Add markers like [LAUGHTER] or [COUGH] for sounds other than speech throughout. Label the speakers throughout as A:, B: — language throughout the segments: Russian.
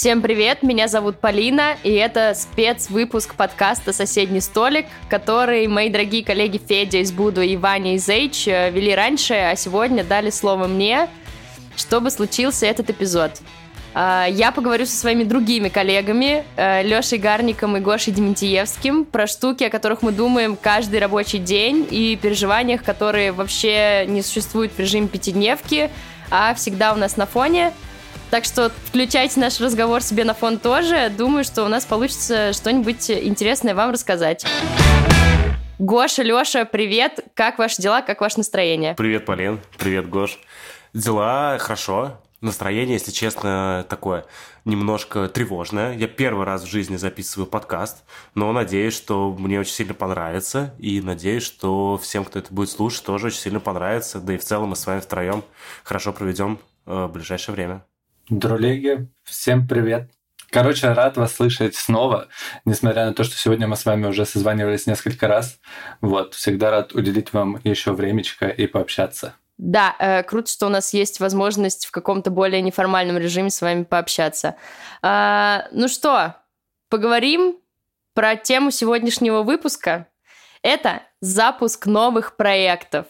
A: Всем привет, меня зовут Полина, и это спецвыпуск подкаста «Соседний столик», который мои дорогие коллеги Федя из Буду и Ваня из Эйч э, вели раньше, а сегодня дали слово мне, чтобы случился этот эпизод. А, я поговорю со своими другими коллегами, э, Лешей Гарником и Гошей Дементьевским, про штуки, о которых мы думаем каждый рабочий день и переживаниях, которые вообще не существуют в режиме пятидневки, а всегда у нас на фоне – так что включайте наш разговор себе на фон тоже. Думаю, что у нас получится что-нибудь интересное вам рассказать. Гоша, Леша, привет. Как ваши дела, как ваше настроение?
B: Привет, Полин. Привет, Гош. Дела хорошо. Настроение, если честно, такое немножко тревожное. Я первый раз в жизни записываю подкаст, но надеюсь, что мне очень сильно понравится. И надеюсь, что всем, кто это будет слушать, тоже очень сильно понравится. Да и в целом мы с вами втроем хорошо проведем э, ближайшее время.
C: Друлеги, всем привет. Короче, рад вас слышать снова, несмотря на то, что сегодня мы с вами уже созванивались несколько раз. Вот, всегда рад уделить вам еще времечко и пообщаться.
A: Да, э, круто, что у нас есть возможность в каком-то более неформальном режиме с вами пообщаться. А, ну что, поговорим про тему сегодняшнего выпуска. Это запуск новых проектов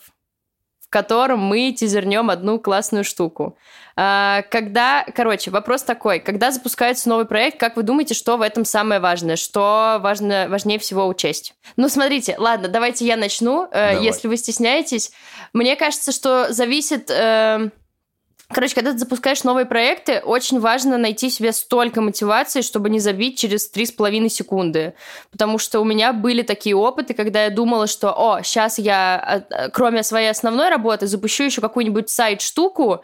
A: в котором мы тизернем одну классную штуку. А, когда, короче, вопрос такой, когда запускается новый проект, как вы думаете, что в этом самое важное, что важно, важнее всего учесть? Ну, смотрите, ладно, давайте я начну, э, Давай. если вы стесняетесь. Мне кажется, что зависит... Э, Короче, когда ты запускаешь новые проекты, очень важно найти себе столько мотивации, чтобы не забить через три с половиной секунды. Потому что у меня были такие опыты, когда я думала, что, о, сейчас я, э, кроме своей основной работы, запущу еще какую-нибудь сайт-штуку,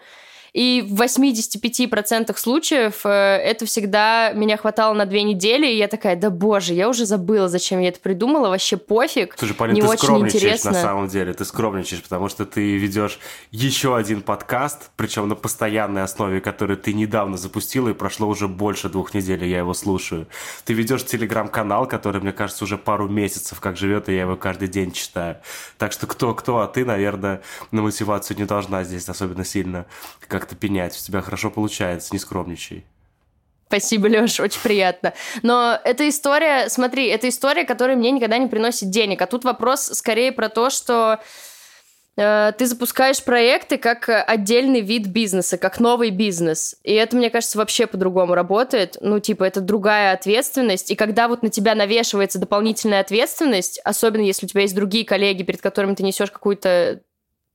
A: и в 85% случаев э, это всегда меня хватало на две недели, и я такая, да боже, я уже забыла, зачем я это придумала, вообще пофиг.
B: Слушай, Полин,
A: не
B: ты
A: очень
B: скромничаешь
A: интересно.
B: на самом деле, ты скромничаешь, потому что ты ведешь еще один подкаст, причем на постоянной основе, который ты недавно запустила, и прошло уже больше двух недель, и я его слушаю. Ты ведешь телеграм-канал, который, мне кажется, уже пару месяцев как живет, и я его каждый день читаю. Так что кто-кто, а ты, наверное, на мотивацию не должна здесь особенно сильно как как-то пенять. У тебя хорошо получается, не скромничай.
A: Спасибо, Леш, очень приятно. Но эта история, смотри, это история, которая мне никогда не приносит денег. А тут вопрос скорее про то, что э, ты запускаешь проекты как отдельный вид бизнеса, как новый бизнес. И это, мне кажется, вообще по-другому работает. Ну, типа, это другая ответственность. И когда вот на тебя навешивается дополнительная ответственность, особенно если у тебя есть другие коллеги, перед которыми ты несешь какую-то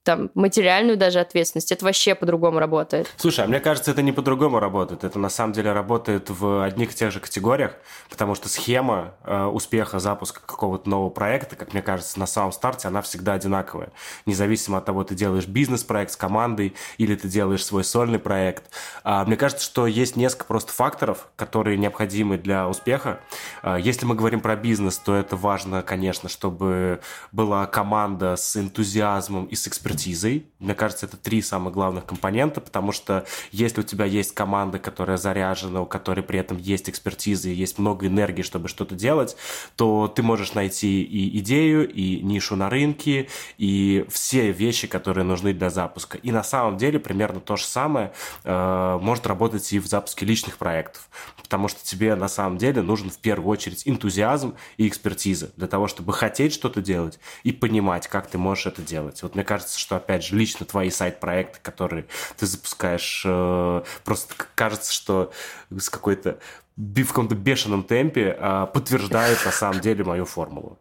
A: там, материальную даже ответственность. Это вообще по-другому работает.
B: Слушай, а мне кажется, это не по-другому работает. Это на самом деле работает в одних и тех же категориях, потому что схема э, успеха запуска какого-то нового проекта, как мне кажется, на самом старте, она всегда одинаковая. Независимо от того, ты делаешь бизнес-проект с командой или ты делаешь свой сольный проект. А, мне кажется, что есть несколько просто факторов, которые необходимы для успеха. А, если мы говорим про бизнес, то это важно, конечно, чтобы была команда с энтузиазмом и с экспертизой экспертизой. Мне кажется, это три самых главных компонента, потому что если у тебя есть команда, которая заряжена, у которой при этом есть экспертиза и есть много энергии, чтобы что-то делать, то ты можешь найти и идею, и нишу на рынке, и все вещи, которые нужны для запуска. И на самом деле примерно то же самое э, может работать и в запуске личных проектов, потому что тебе на самом деле нужен в первую очередь энтузиазм и экспертиза для того, чтобы хотеть что-то делать и понимать, как ты можешь это делать. Вот мне кажется, что, опять же, лично твои сайт-проекты, которые ты запускаешь, э, просто кажется, что с какой-то в каком-то бешеном темпе э, подтверждают на самом деле мою формулу.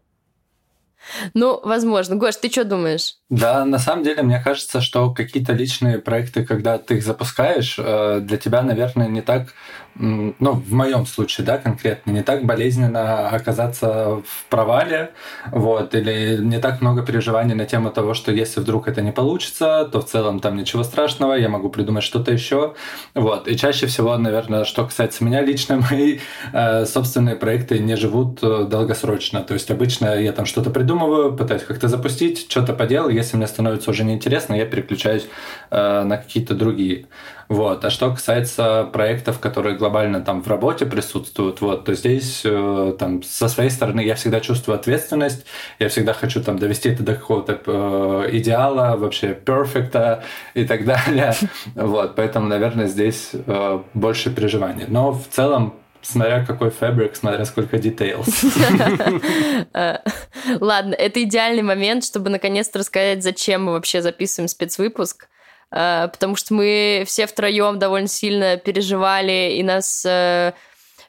A: Ну, возможно. Гош, ты что думаешь?
C: Да, на самом деле, мне кажется, что какие-то личные проекты, когда ты их запускаешь, э, для тебя, наверное, не так, ну, в моем случае, да, конкретно, не так болезненно оказаться в провале, вот, или не так много переживаний на тему того, что если вдруг это не получится, то в целом там ничего страшного, я могу придумать что-то еще, вот. И чаще всего, наверное, что касается меня лично, [LAUGHS] мои э, собственные проекты не живут э, долгосрочно, то есть обычно я там что-то придумываю, пытаюсь как-то запустить, что-то поделал. Если мне становится уже неинтересно, я переключаюсь э, на какие-то другие. Вот. А что касается проектов, которые глобально там в работе присутствуют, вот, то здесь э, там со своей стороны я всегда чувствую ответственность, я всегда хочу там довести это до какого-то э, идеала, вообще перфекта и так далее. [LAUGHS] Вот. Поэтому, наверное, здесь э, больше переживаний. Но в целом Смотря какой фабрик, смотря сколько details. [LAUGHS]
A: Э, ладно, это идеальный момент, чтобы наконец-то рассказать, зачем мы вообще записываем спецвыпуск. Э, потому что мы все втроем довольно сильно переживали, и нас э,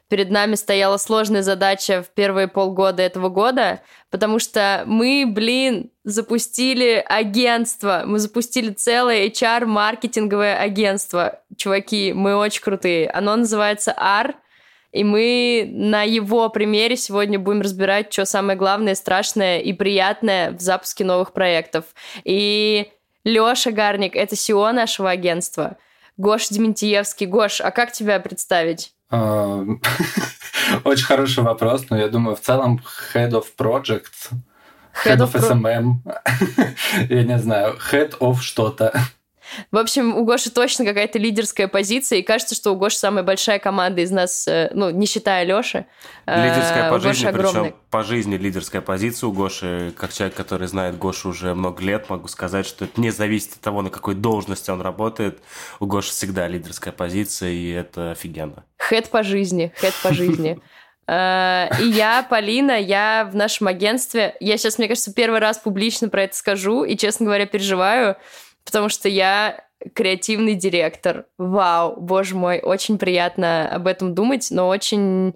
A: перед нами стояла сложная задача в первые полгода этого года, потому что мы, блин, запустили агентство, мы запустили целое HR-маркетинговое агентство. Чуваки, мы очень крутые. Оно называется AR, и мы на его примере сегодня будем разбирать, что самое главное, страшное и приятное в запуске новых проектов. И Лёша Гарник — это SEO нашего агентства. Гош Дементьевский. Гош, а как тебя представить? А, [LAUGHS]
C: очень хороший вопрос, но я думаю, в целом Head of Project, Head, head of, of SMM, [LAUGHS] я не знаю, Head of что-то.
A: В общем, у Гоши точно какая-то лидерская позиция, и кажется, что у Гоши самая большая команда из нас, э, ну, не считая Лёши.
B: Э, лидерская по жизни, причем по жизни лидерская позиция у Гоши. Как человек, который знает Гошу уже много лет, могу сказать, что это не зависит от того, на какой должности он работает. У Гоши всегда лидерская позиция, и это офигенно.
A: Хэт по жизни, хэт по жизни. Э, и я, Полина, я в нашем агентстве, я сейчас, мне кажется, первый раз публично про это скажу, и, честно говоря, переживаю, потому что я креативный директор. Вау, боже мой, очень приятно об этом думать, но очень,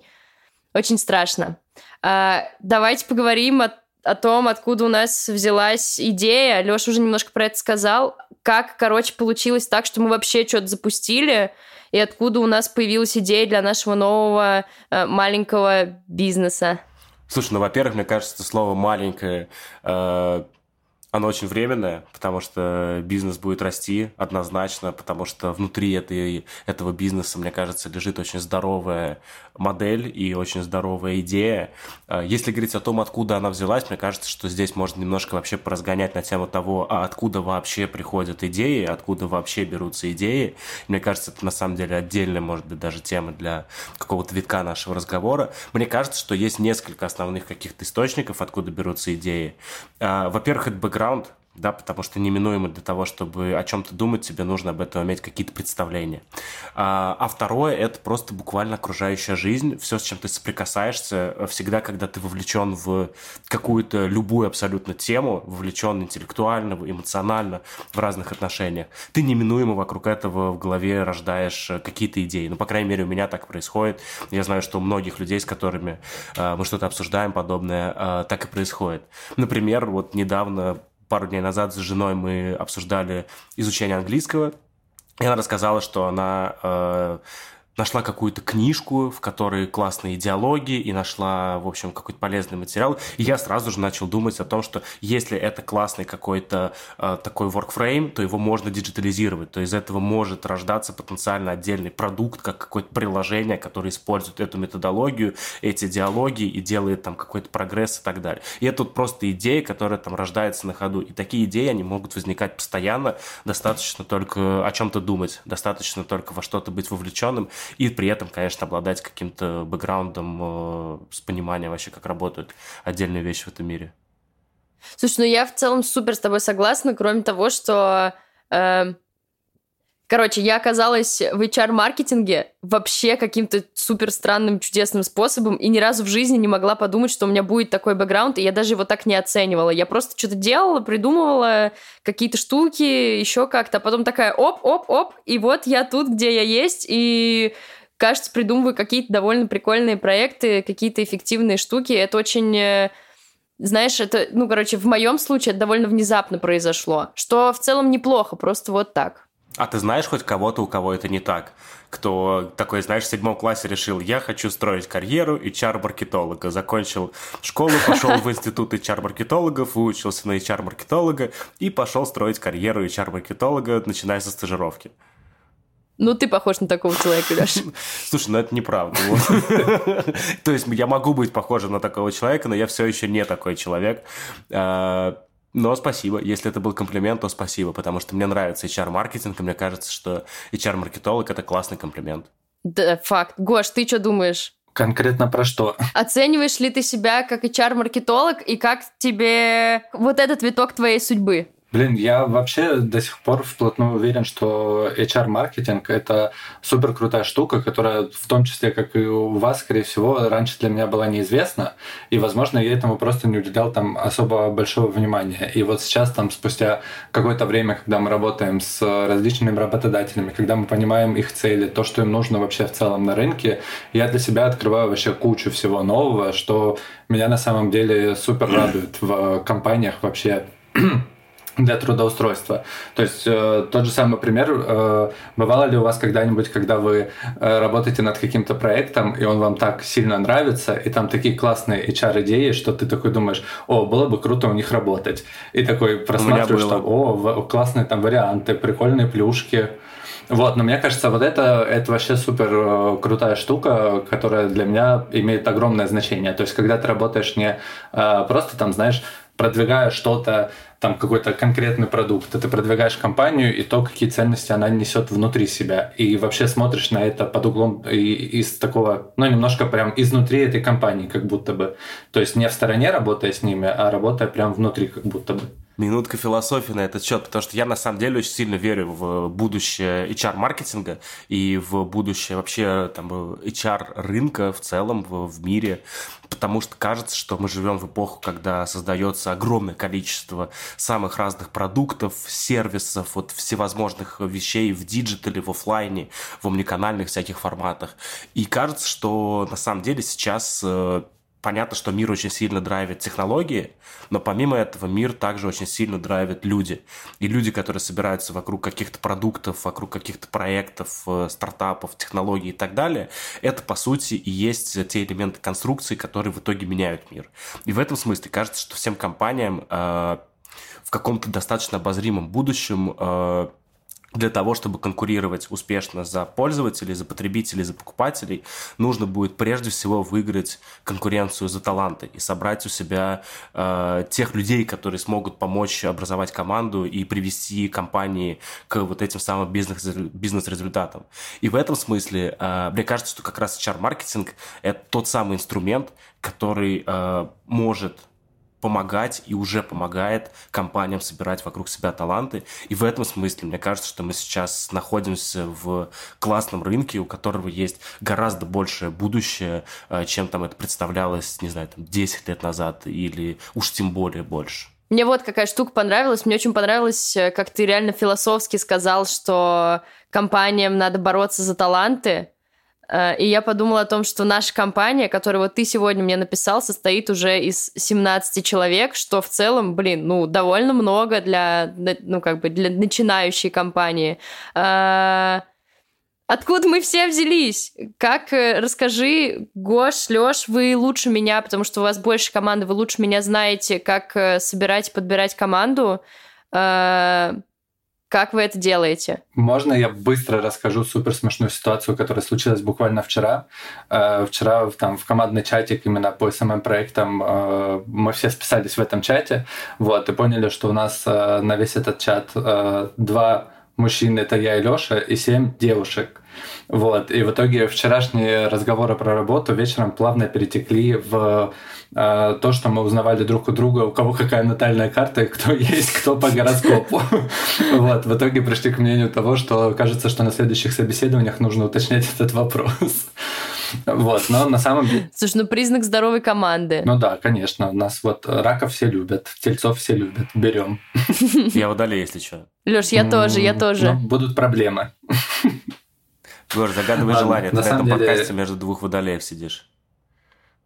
A: очень страшно. А, давайте поговорим о, о том, откуда у нас взялась идея. Леша уже немножко про это сказал. Как, короче, получилось так, что мы вообще что-то запустили, и откуда у нас появилась идея для нашего нового э, маленького бизнеса.
B: Слушай, ну, во-первых, мне кажется, слово «маленькое» э, оно очень временное, потому что бизнес будет расти однозначно, потому что внутри этой, этого бизнеса, мне кажется, лежит очень здоровая модель и очень здоровая идея. А если говорить о том, откуда она взялась, мне кажется, что здесь можно немножко вообще поразгонять на тему того, а откуда вообще приходят идеи, откуда вообще берутся идеи. Мне кажется, это на самом деле отдельная, может быть, даже тема для какого-то витка нашего разговора. Мне кажется, что есть несколько основных каких-то источников, откуда берутся идеи. А, во-первых, это бэкграунд бэкграунд, да, потому что неминуемо для того, чтобы о чем-то думать, тебе нужно об этом иметь какие-то представления. А, а второе – это просто буквально окружающая жизнь, все, с чем ты соприкасаешься, всегда, когда ты вовлечен в какую-то любую абсолютно тему, вовлечен интеллектуально, эмоционально, в разных отношениях, ты неминуемо вокруг этого в голове рождаешь какие-то идеи. Ну, по крайней мере, у меня так происходит. Я знаю, что у многих людей, с которыми э, мы что-то обсуждаем подобное, э, так и происходит. Например, вот недавно пару дней назад с женой мы обсуждали изучение английского, и она рассказала, что она э, нашла какую-то книжку, в которой классные идеологии, и нашла, в общем, какой-то полезный материал. И я сразу же начал думать о том, что если это классный какой-то э, такой workframe, то его можно диджитализировать, то из этого может рождаться потенциально отдельный продукт, как какое-то приложение, которое использует эту методологию, эти диалоги и делает там какой-то прогресс и так далее. И это вот просто идея, которая там рождается на ходу. И такие идеи, они могут возникать постоянно, достаточно только о чем-то думать, достаточно только во что-то быть вовлеченным, и при этом, конечно, обладать каким-то бэкграундом э, с пониманием вообще, как работают отдельные вещи в этом мире.
A: Слушай, ну я в целом супер с тобой согласна, кроме того, что... Э, короче, я оказалась в HR-маркетинге вообще каким-то супер странным, чудесным способом, и ни разу в жизни не могла подумать, что у меня будет такой бэкграунд, и я даже его так не оценивала. Я просто что-то делала, придумывала какие-то штуки, еще как-то, а потом такая оп-оп-оп, и вот я тут, где я есть, и кажется, придумываю какие-то довольно прикольные проекты, какие-то эффективные штуки. Это очень э, знаешь, это, ну, короче, в моем случае это довольно внезапно произошло, что в целом неплохо, просто вот так.
B: А ты знаешь хоть кого-то, у кого это не так? Кто такой, знаешь, в седьмом классе решил, я хочу строить карьеру HR-маркетолога. Закончил школу, пошел в институт HR-маркетологов, выучился на HR-маркетолога и пошел строить карьеру HR-маркетолога, начиная со стажировки.
A: Ну, ты похож на такого человека, Леша. [LAUGHS]
B: Слушай, ну это неправда. [LAUGHS] То есть я могу быть похожим на такого человека, но я все еще не такой человек. Но спасибо. Если это был комплимент, то спасибо, потому что мне нравится HR-маркетинг, и мне кажется, что HR-маркетолог – это классный комплимент.
A: Да, факт. Гош, ты что думаешь?
C: Конкретно про что?
A: Оцениваешь ли ты себя как HR-маркетолог и как тебе вот этот виток твоей судьбы?
C: Блин, я вообще до сих пор вплотную уверен, что HR-маркетинг – это супер крутая штука, которая в том числе, как и у вас, скорее всего, раньше для меня была неизвестна, и, возможно, я этому просто не уделял там особо большого внимания. И вот сейчас, там, спустя какое-то время, когда мы работаем с различными работодателями, когда мы понимаем их цели, то, что им нужно вообще в целом на рынке, я для себя открываю вообще кучу всего нового, что меня на самом деле супер радует в компаниях вообще [CLEARS THROAT] для трудоустройства. То есть э, тот же самый пример, э, бывало ли у вас когда-нибудь, когда вы э, работаете над каким-то проектом, и он вам так сильно нравится, и там такие классные HR-идеи, что ты такой думаешь, о, было бы круто у них работать. И такой просматриваешь, что, о, классные там варианты, прикольные плюшки. Вот, но мне кажется, вот это, это вообще супер э, крутая штука, которая для меня имеет огромное значение. То есть, когда ты работаешь не э, просто там, знаешь, продвигая что-то, там какой-то конкретный продукт, а ты продвигаешь компанию и то, какие ценности она несет внутри себя. И вообще смотришь на это под углом из такого, ну, немножко прям изнутри этой компании, как будто бы. То есть не в стороне работая с ними, а работая прям внутри, как будто бы.
B: Минутка философии на этот счет, потому что я на самом деле очень сильно верю в будущее HR-маркетинга и в будущее вообще там, HR-рынка в целом в, в мире, потому что кажется, что мы живем в эпоху, когда создается огромное количество самых разных продуктов, сервисов, вот всевозможных вещей в диджитале, в офлайне, в омниканальных всяких форматах. И кажется, что на самом деле сейчас э, понятно, что мир очень сильно драйвит технологии, но помимо этого мир также очень сильно драйвит люди. И люди, которые собираются вокруг каких-то продуктов, вокруг каких-то проектов, э, стартапов, технологий и так далее, это, по сути, и есть те элементы конструкции, которые в итоге меняют мир. И в этом смысле кажется, что всем компаниям э, в каком-то достаточно обозримом будущем э, для того, чтобы конкурировать успешно за пользователей, за потребителей, за покупателей, нужно будет прежде всего выиграть конкуренцию за таланты и собрать у себя э, тех людей, которые смогут помочь образовать команду и привести компании к вот этим самым бизнес, бизнес-результатам. И в этом смысле э, мне кажется, что как раз HR-маркетинг – это тот самый инструмент, который э, может помогать и уже помогает компаниям собирать вокруг себя таланты. И в этом смысле, мне кажется, что мы сейчас находимся в классном рынке, у которого есть гораздо большее будущее, э, чем там это представлялось, не знаю, там 10 лет назад или уж тем более больше.
A: Мне вот какая штука понравилась. Мне очень понравилось, э, как ты реально философски сказал, что компаниям надо бороться за таланты, и я подумала о том, что наша компания, которую вот ты сегодня мне написал, состоит уже из 17 человек, что в целом, блин, ну, довольно много для, ну, как бы для начинающей компании. Э, откуда мы все взялись? Как, э, расскажи, Гош, Лёш, вы лучше меня, потому что у вас больше команды, вы лучше меня знаете, как собирать и подбирать команду. Как вы это делаете?
C: Можно я быстро расскажу супер смешную ситуацию, которая случилась буквально вчера. Э, вчера там в командный чатик именно по SMM проектам э, мы все списались в этом чате, вот, и поняли, что у нас э, на весь этот чат два мужчины, это я и Лёша, и семь девушек. Вот. И в итоге вчерашние разговоры про работу вечером плавно перетекли в э, то, что мы узнавали друг у друга, у кого какая натальная карта кто есть кто по гороскопу. [LAUGHS] Вот. В итоге пришли к мнению того, что кажется, что на следующих собеседованиях нужно уточнять этот вопрос. Вот, но на самом деле...
A: Слушай, ну признак здоровой команды.
C: Ну да, конечно. У нас вот раков все любят, тельцов все любят. Берем. [LAUGHS]
B: Я водолей, если что.
A: Леш, я тоже, я тоже.
C: Ну, будут проблемы.
B: Егор, загадывай желание. Ты на этом подкасте между двух водолеев сидишь.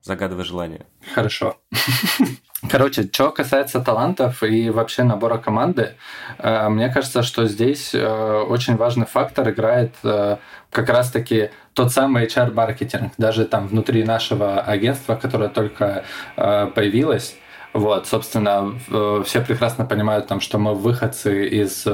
B: Загадывай желание.
C: Хорошо. [LAUGHS] Короче, что касается талантов и вообще набора команды, э, мне кажется, что здесь э, очень важный фактор играет э, как раз-таки тот самый HR-маркетинг. Даже там внутри нашего агентства, которое только появилось, Вот, собственно, все прекрасно понимают, там, что мы выходцы из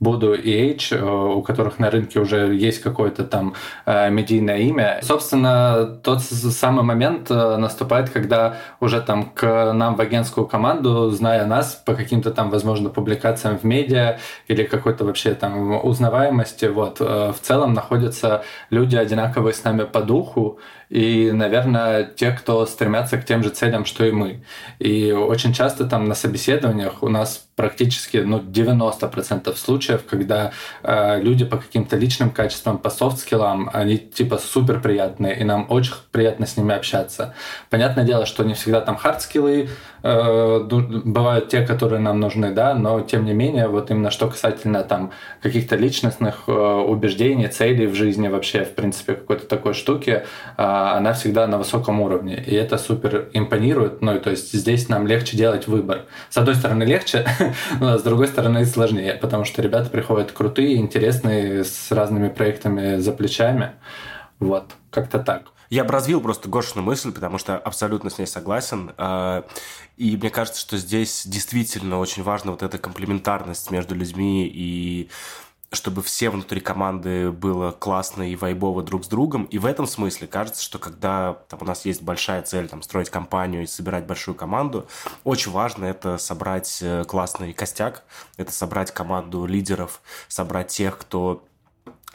C: Буду и H, у которых на рынке уже есть какое-то там медийное имя. Собственно, тот самый момент наступает, когда уже там к нам в агентскую команду, зная нас по каким-то там, возможно, публикациям в медиа или какой-то вообще там узнаваемости, вот, в целом находятся люди одинаковые с нами по духу, и, наверное, те, кто стремятся к тем же целям, что и мы. И очень часто там на собеседованиях у нас практически ну, 90% случаев, когда э, люди по каким-то личным качествам, по софт-скиллам, они типа супер приятные, и нам очень приятно с ними общаться. Понятное дело, что не всегда там хард-скиллы, э, бывают те, которые нам нужны, да, но тем не менее, вот именно что касательно там каких-то личностных э, убеждений, целей в жизни вообще, в принципе, какой-то такой штуки, э, она всегда на высоком уровне, и это супер импонирует, ну, то есть здесь нам легче делать выбор. С одной стороны, легче, [LAUGHS] [LAUGHS] А с другой стороны, сложнее, потому что ребята приходят крутые, интересные, с разными проектами за плечами. Вот, как-то так.
B: Я бы развил просто Гошину мысль, потому что абсолютно с ней согласен. А, и мне кажется, что здесь действительно очень важна вот эта комплементарность между людьми и чтобы все внутри команды было классно и вайбово друг с другом. И в этом смысле кажется, что когда там, у нас есть большая цель там, строить компанию и собирать большую команду, очень важно это собрать э, классный костяк, это собрать команду лидеров, собрать тех, кто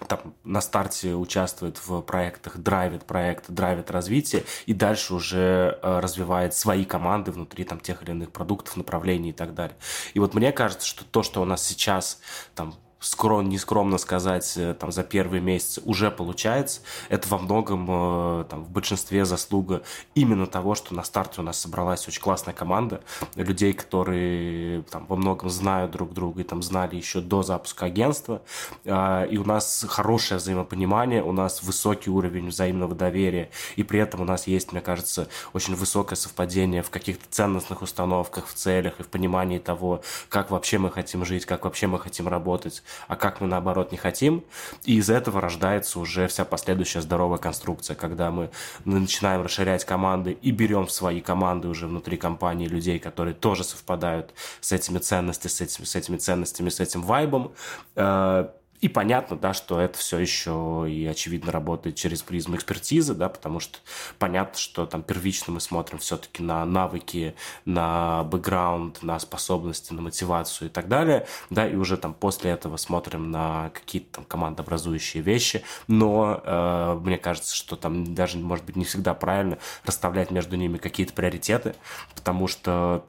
B: там на старте участвует в проектах, драйвит проект, драйвит развитие, и дальше уже э, развивает свои команды внутри там тех или иных продуктов, направлений и так далее. И вот мне кажется, что то, что у нас сейчас там скром, нескромно сказать, э, там, за первые месяцы уже получается, это во многом, э, там, в большинстве заслуга именно того, что на старте у нас собралась очень классная команда людей, которые там, во многом знают друг друга и там знали еще до запуска агентства, а, и у нас хорошее взаимопонимание, у нас высокий уровень взаимного доверия, и при этом у нас есть, мне кажется, очень высокое совпадение в каких-то ценностных установках, в целях и в понимании того, как вообще мы хотим жить, как вообще мы хотим работать, а как мы, наоборот, не хотим. И из этого рождается уже вся последующая здоровая конструкция, когда мы начинаем расширять команды и берем в свои команды уже внутри компании людей, которые тоже совпадают с этими ценностями, с этими, с этими ценностями, с этим вайбом, э, и понятно, да, что это все еще и очевидно работает через призму экспертизы, да, потому что понятно, что там первично мы смотрим все-таки на навыки, на бэкграунд, на способности, на мотивацию и так далее, да, и уже там после этого смотрим на какие-то там командообразующие вещи, но э, мне кажется, что там даже, может быть, не всегда правильно расставлять между ними какие-то приоритеты, потому что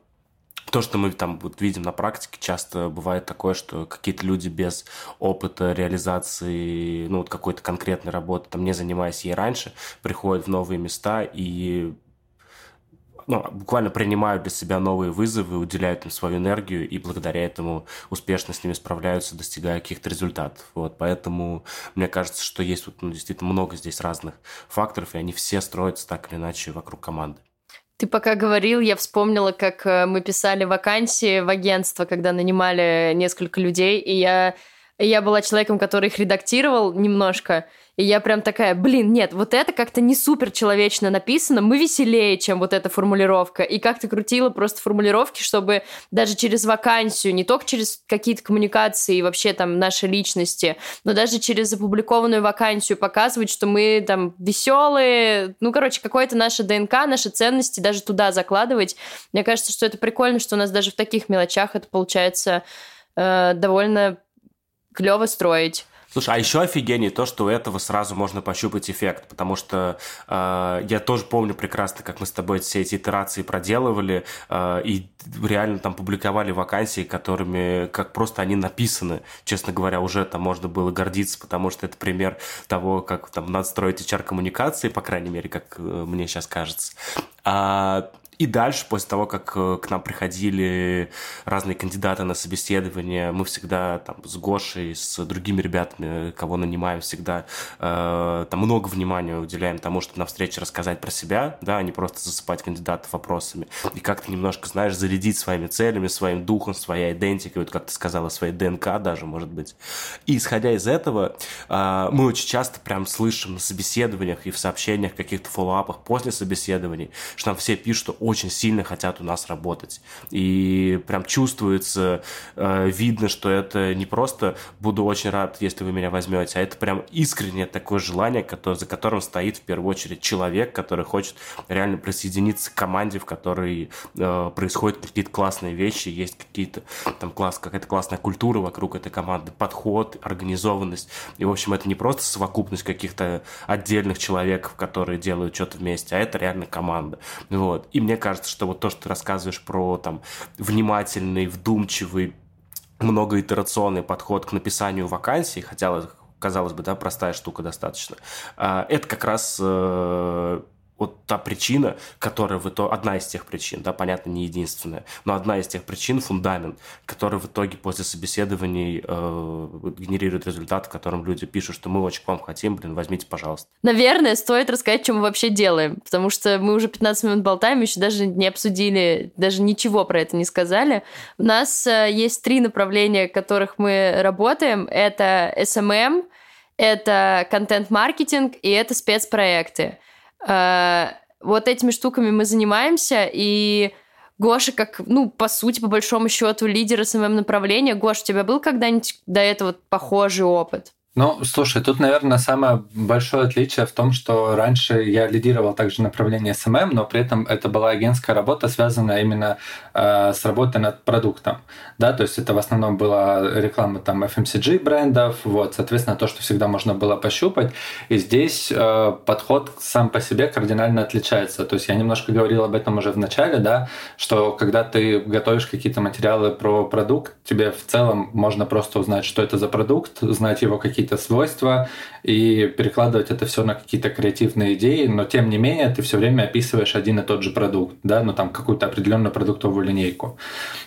B: то, что мы там вот видим на практике, часто бывает такое, что какие-то люди без опыта реализации, ну, вот какой-то конкретной работы, там, не занимаясь ей раньше, приходят в новые места и ну, буквально принимают для себя новые вызовы, уделяют им свою энергию и благодаря этому успешно с ними справляются, достигая каких-то результатов. Вот, поэтому мне кажется, что есть вот, ну, действительно много здесь разных факторов, и они все строятся так или иначе вокруг команды.
A: Ты пока говорил, я вспомнила, как э, мы писали вакансии в агентство, когда нанимали несколько людей, и я, я была человеком, который их редактировал немножко, и я прям такая, блин, нет, вот это как-то не супер человечно написано, мы веселее, чем вот эта формулировка. И как-то крутила просто формулировки, чтобы даже через вакансию, не только через какие-то коммуникации и вообще там наши личности, но даже через опубликованную вакансию показывать, что мы там веселые, ну, короче, какое-то наше ДНК, наши ценности даже туда закладывать. Мне кажется, что это прикольно, что у нас даже в таких мелочах это получается э, довольно клево строить.
B: Слушай, а еще офигеннее то, что у этого сразу можно пощупать эффект, потому что э, я тоже помню прекрасно, как мы с тобой все эти итерации проделывали э, и реально там публиковали вакансии, которыми, как просто они написаны, честно говоря, уже там можно было гордиться, потому что это пример того, как там надо строить HR-коммуникации, по крайней мере, как э, мне сейчас кажется. А, и дальше, после того, как э, к нам приходили разные кандидаты на собеседование, мы всегда там с Гошей, с другими ребятами, кого нанимаем, всегда э, там много внимания уделяем тому, чтобы на встрече рассказать про себя, да, а не просто засыпать кандидатов вопросами. И как-то немножко, знаешь, зарядить своими целями, своим духом, своей идентикой, вот как ты сказала, своей ДНК даже, может быть. И исходя из этого, э, мы очень часто прям слышим на собеседованиях и в сообщениях, каких-то фоллоуапах после собеседований, что нам все пишут, что очень сильно хотят у нас работать. И прям чувствуется, э, видно, что это не просто «буду очень рад, если вы меня возьмете», а это прям искреннее такое желание, которое, за которым стоит в первую очередь человек, который хочет реально присоединиться к команде, в которой э, происходят какие-то классные вещи, есть какие-то там класс, какая-то классная культура вокруг этой команды, подход, организованность. И, в общем, это не просто совокупность каких-то отдельных человек, которые делают что-то вместе, а это реально команда. Вот. И мне кажется, что вот то, что ты рассказываешь про там внимательный, вдумчивый, многоитерационный подход к написанию вакансий, хотя казалось бы, да, простая штука достаточно. А, это как раз э, вот та причина, которая в итоге, одна из тех причин, да, понятно, не единственная, но одна из тех причин, фундамент, который в итоге после собеседований э, генерирует результат, в котором люди пишут, что мы очень к вам хотим, блин, возьмите, пожалуйста.
A: Наверное, стоит рассказать, что мы вообще делаем, потому что мы уже 15 минут болтаем, еще даже не обсудили, даже ничего про это не сказали. У нас э, есть три направления, в которых мы работаем. Это SMM, это контент-маркетинг и это спецпроекты. Э, вот этими штуками мы занимаемся, и Гоша, как, ну, по сути, по большому счету, лидер СММ-направления. Гош, у тебя был когда-нибудь до этого похожий опыт?
C: Ну, слушай, тут, наверное, самое большое отличие в том, что раньше я лидировал также направление SMM, но при этом это была агентская работа, связанная именно э, с работой над продуктом. Да, то есть это в основном была реклама там FMCG брендов, вот, соответственно, то, что всегда можно было пощупать. И здесь э, подход сам по себе кардинально отличается. То есть я немножко говорил об этом уже в начале, да, что когда ты готовишь какие-то материалы про продукт, тебе в целом можно просто узнать, что это за продукт, знать его какие какие-то свойства и перекладывать это все на какие-то креативные идеи, но тем не менее ты все время описываешь один и тот же продукт, да, ну там какую-то определенную продуктовую линейку.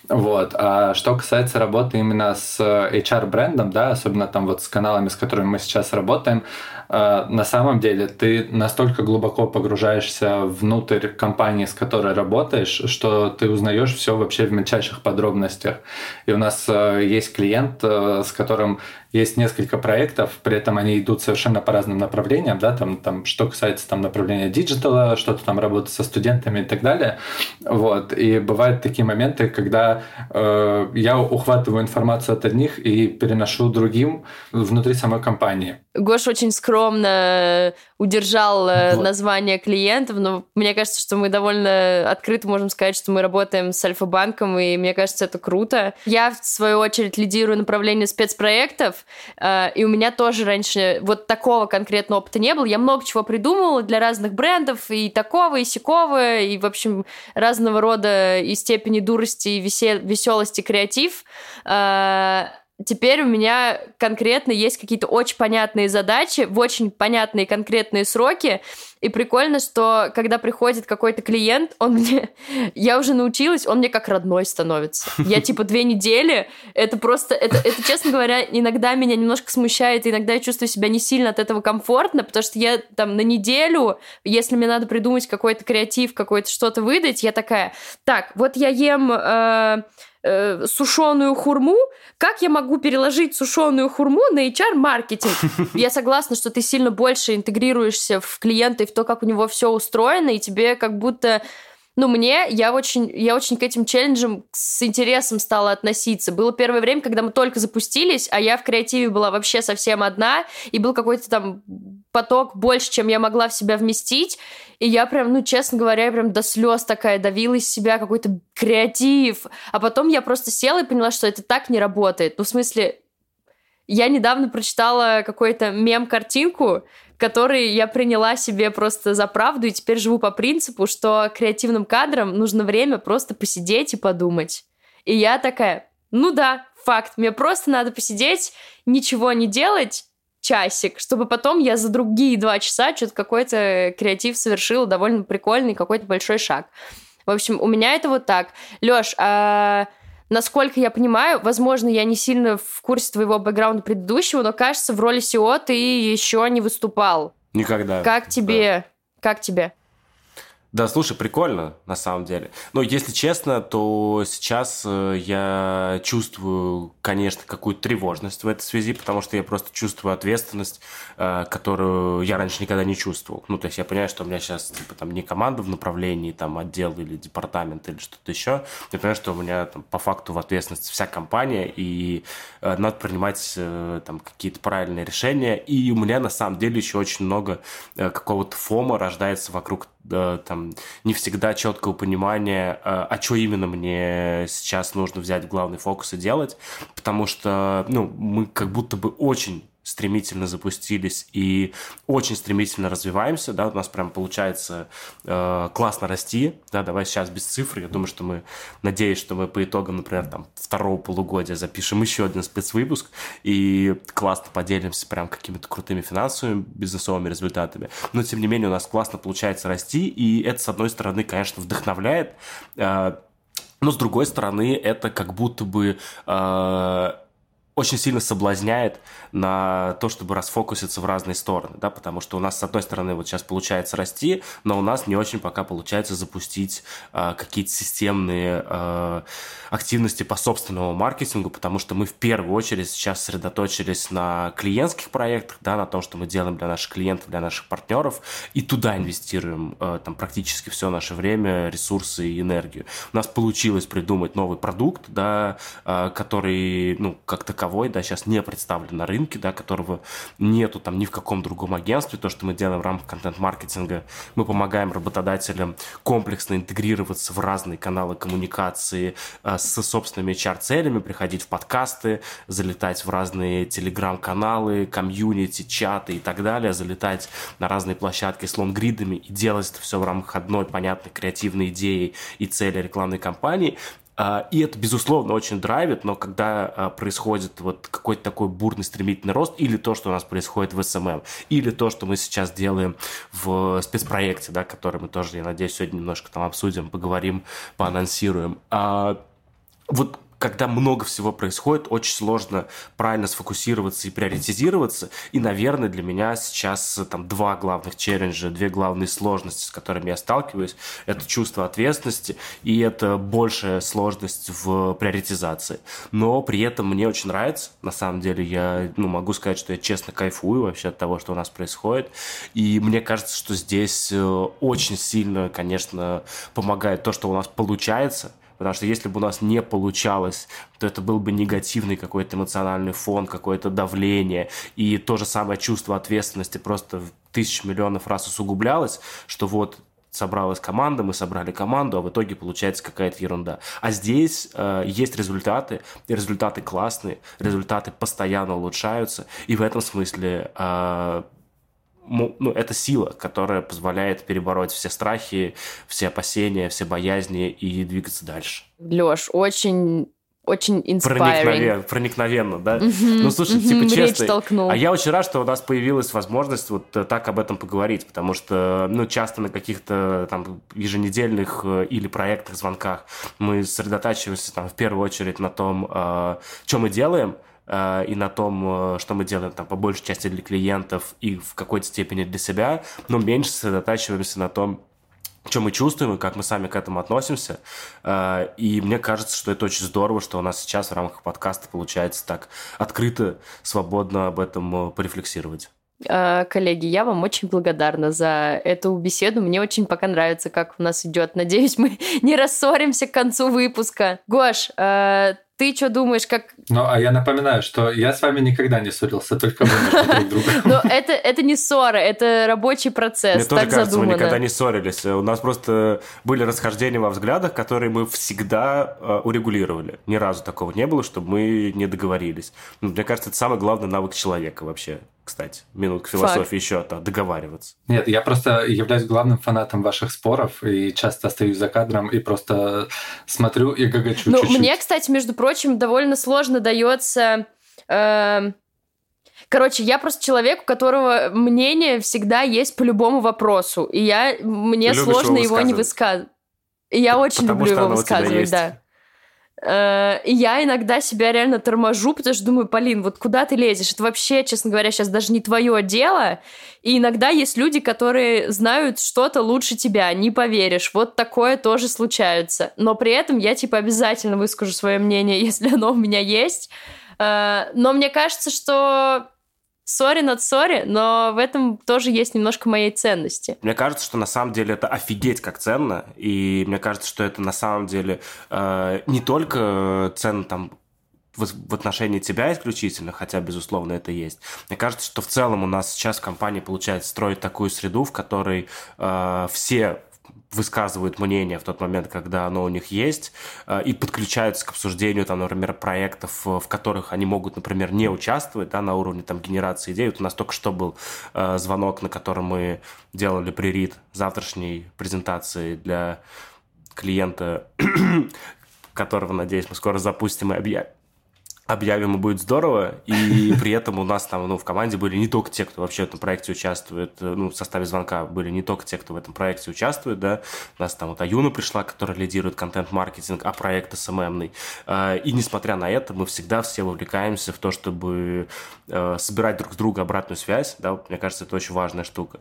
C: Вот. А что касается работы именно с HR-брендом, да, особенно там вот с каналами, с которыми мы сейчас работаем, э, на самом деле ты настолько глубоко погружаешься внутрь компании, с которой работаешь, что ты узнаешь все вообще в мельчайших подробностях. И у нас э, есть клиент, э, с которым есть несколько проектов, при этом они идут совершенно по разным направлениям, да, там, там что касается там направления диджитала, что-то там работы со студентами и так далее, вот, и бывают такие моменты, когда э, я ухватываю информацию от одних и переношу другим внутри самой компании.
A: Гош очень скромно удержал э, вот. название клиентов, но мне кажется, что мы довольно открыто можем сказать, что мы работаем с Альфа-банком, и мне кажется, это круто. Я, в свою очередь, лидирую направление спецпроектов, и у меня тоже раньше вот такого конкретного опыта не было. Я много чего придумывала для разных брендов, и такого, и сякого, и, в общем, разного рода и степени дурости, и веселости, креатив э, теперь у меня конкретно есть какие-то очень понятные задачи в очень понятные конкретные сроки. И прикольно, что когда приходит какой-то клиент, он мне... [LAUGHS] Я уже научилась, он мне как родной становится. Я типа две недели, это просто... Это, это, честно говоря, иногда меня немножко смущает, иногда я чувствую себя не сильно от этого комфортно, потому что я там на неделю, если мне надо придумать какой-то креатив, какой-то что-то выдать, я такая, так, вот я ем... Э, э, сушеную хурму, как я могу переложить сушеную хурму на HR-маркетинг? [LAUGHS] Я согласна, что ты сильно больше интегрируешься в клиента и в то, как у него все устроено, и тебе как будто ну, мне, я очень, я очень к этим челленджам с интересом стала относиться. Было первое время, когда мы только запустились, а я в креативе была вообще совсем одна, и был какой-то там поток больше, чем я могла в себя вместить. И я прям, ну, честно говоря, я прям до слез такая давила из себя какой-то креатив. А потом я просто села и поняла, что это так не работает. Ну, в смысле, я недавно прочитала какой-то мем-картинку, который я приняла себе просто за правду и теперь живу по принципу, что креативным кадрам нужно время просто посидеть и подумать. И я такая, ну да, факт, мне просто надо посидеть, ничего не делать, часик, чтобы потом я за другие два часа что-то какой-то креатив совершила, довольно прикольный, какой-то большой шаг. В общем, у меня это вот так. Лёш, а насколько я понимаю, возможно, я не сильно в курсе твоего бэкграунда предыдущего, но кажется, в роли SEO ты еще не выступал.
B: Никогда.
A: Как тебе? Да. Как тебе?
B: Да, слушай, прикольно, на самом деле. Но если честно, то сейчас э, я чувствую, конечно, какую-то тревожность в этой связи, потому что я просто чувствую ответственность, э, которую я раньше никогда не чувствовал. Ну, то есть я понимаю, что у меня сейчас типа, там не команда в направлении, там, отдел или департамент или что-то еще. Я понимаю, что у меня там, по факту в ответственности вся компания, и э, надо принимать там какие-то правильные решения. И у меня на самом деле еще очень много какого-то фома рождается вокруг там не всегда четкого понимания, а, а что именно мне сейчас нужно взять в главный фокус и делать, потому что ну, мы как будто бы очень стремительно запустились и очень стремительно развиваемся, да, у нас прям получается э, классно расти, да, давай сейчас без цифр, я думаю, что мы, надеюсь, что мы по итогам, например, там, второго полугодия запишем еще один спецвыпуск и классно поделимся прям какими-то крутыми финансовыми, бизнесовыми результатами, но, тем не менее, у нас классно получается расти, и это, с одной стороны, конечно, вдохновляет, э, но, с другой стороны, это как будто бы э, очень сильно соблазняет на то, чтобы расфокуситься в разные стороны, да, потому что у нас, с одной стороны, вот сейчас получается расти, но у нас не очень пока получается запустить э, какие-то системные э, активности по собственному маркетингу, потому что мы в первую очередь сейчас сосредоточились на клиентских проектах, да, на том, что мы делаем для наших клиентов, для наших партнеров, и туда инвестируем э, там практически все наше время, ресурсы и энергию. У нас получилось придумать новый продукт, да, э, который, ну, как таковой таковой, да, сейчас не представлен на рынке, да, которого нету там ни в каком другом агентстве. То, что мы делаем в рамках контент-маркетинга, мы помогаем работодателям комплексно интегрироваться в разные каналы коммуникации э, с собственными HR-целями, приходить в подкасты, залетать в разные телеграм-каналы, комьюнити, чаты и так далее, залетать на разные площадки с лонгридами и делать это все в рамках одной понятной креативной идеи и цели рекламной кампании. А, и это, безусловно, очень драйвит, но когда а, происходит вот какой-то такой бурный, стремительный рост, или то, что у нас происходит в SMM, или то, что мы сейчас делаем в спецпроекте, да, который мы тоже, я надеюсь, сегодня немножко там обсудим, поговорим, поанонсируем. А, вот когда много всего происходит, очень сложно правильно сфокусироваться и приоритизироваться. И, наверное, для меня сейчас там два главных челленджа, две главные сложности, с которыми я сталкиваюсь. Это чувство ответственности и это большая сложность в приоритизации. Но при этом мне очень нравится. На самом деле я ну, могу сказать, что я честно кайфую вообще от того, что у нас происходит. И мне кажется, что здесь э, очень сильно, конечно, помогает то, что у нас получается – Потому что если бы у нас не получалось, то это был бы негативный какой-то эмоциональный фон, какое-то давление. И то же самое чувство ответственности просто тысяч миллионов раз усугублялось, что вот собралась команда, мы собрали команду, а в итоге получается какая-то ерунда. А здесь э, есть результаты, и результаты классные, результаты постоянно улучшаются, и в этом смысле э, ну, это сила, которая позволяет перебороть все страхи, все опасения, все боязни и двигаться дальше.
A: Лёш, очень очень
B: Проникновенно, проникновенно да? Угу, ну, слушай, угу, типа честно, а я очень рад, что у нас появилась возможность вот э, так об этом поговорить, потому что, ну, часто на каких-то там еженедельных э, или проектах, звонках мы сосредотачиваемся там в первую очередь на том, э, что мы делаем, и на том, э, что мы делаем там по большей части для клиентов и в какой-то степени для себя, но меньше сосредотачиваемся на том, что мы чувствуем и как мы сами к этому относимся. Э, и мне кажется, что это очень здорово, что у нас сейчас в рамках подкаста получается так открыто, свободно об этом порефлексировать.
A: Коллеги, я вам очень благодарна за эту беседу. Мне очень пока нравится, как у нас идет. Надеюсь, мы [LAUGHS] не рассоримся к концу выпуска. Гош, ты что думаешь, как...
C: Ну, а я напоминаю, что я с вами никогда не ссорился, только вы друг друга. [LAUGHS]
A: Но это, это не ссора, это рабочий процесс, Мне
B: тоже кажется, мы никогда не ссорились. У нас просто были расхождения во взглядах, которые мы всегда э, урегулировали. Ни разу такого не было, чтобы мы не договорились. Мне кажется, это самый главный навык человека вообще кстати. Минутка философии Факт. еще, то договариваться.
C: Нет, я просто являюсь главным фанатом ваших споров и часто остаюсь за кадром и просто смотрю и гагачу
A: Ну, мне, кстати, между прочим, довольно сложно дается... Э, Короче, я просто человек, у которого мнение всегда есть по любому вопросу, и я мне Ты сложно его, его не высказывать. Я очень Потому люблю его высказывать, да. Э, и я иногда себя реально торможу, потому что думаю, Полин, вот куда ты лезешь? Это вообще, честно говоря, сейчас даже не твое дело. И иногда есть люди, которые знают что-то лучше тебя, не поверишь. Вот такое тоже случается. Но при этом я, типа, обязательно выскажу свое мнение, [LAUGHS] если оно у меня есть. Э, но мне кажется, что сори над сори, но в этом тоже есть немножко моей ценности.
B: Мне кажется, что на самом деле это офигеть как ценно, и мне кажется, что это на самом деле э, не только ценно там в, отношении тебя исключительно, хотя, безусловно, это есть. Мне кажется, что в целом у нас сейчас в компании получается строить такую среду, в которой э, все высказывают мнение в тот момент, когда оно у них есть, э, и подключаются к обсуждению, там, например, проектов, э, в которых они могут, например, не участвовать да, на уровне там, генерации идей. Вот у нас только что был э, звонок, на котором мы делали прерит завтрашней презентации для клиента, [COUGHS] которого, надеюсь, мы скоро запустим и объявим объявим, и будет здорово. И [LAUGHS] при этом у нас там, ну, в команде были не только те, кто вообще в этом проекте участвует, э, ну, в составе звонка были не только те, кто в этом проекте участвует, да. У нас там вот Аюна пришла, которая лидирует контент-маркетинг, а проект СММный. Э, и несмотря на это, мы всегда все вовлекаемся в то, чтобы э, собирать друг с друга обратную связь, да, мне кажется, это очень важная штука.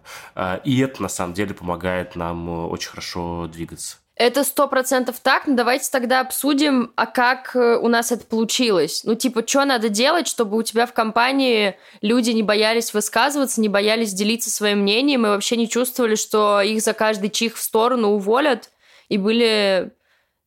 B: И это, на самом деле, помогает нам очень хорошо двигаться.
A: Это сто процентов так, но давайте тогда обсудим, а как э, у нас это получилось. Ну, типа, что надо делать, чтобы у тебя в компании люди не боялись высказываться, не боялись делиться своим мнением и вообще не чувствовали, что их за каждый чих в сторону уволят и были,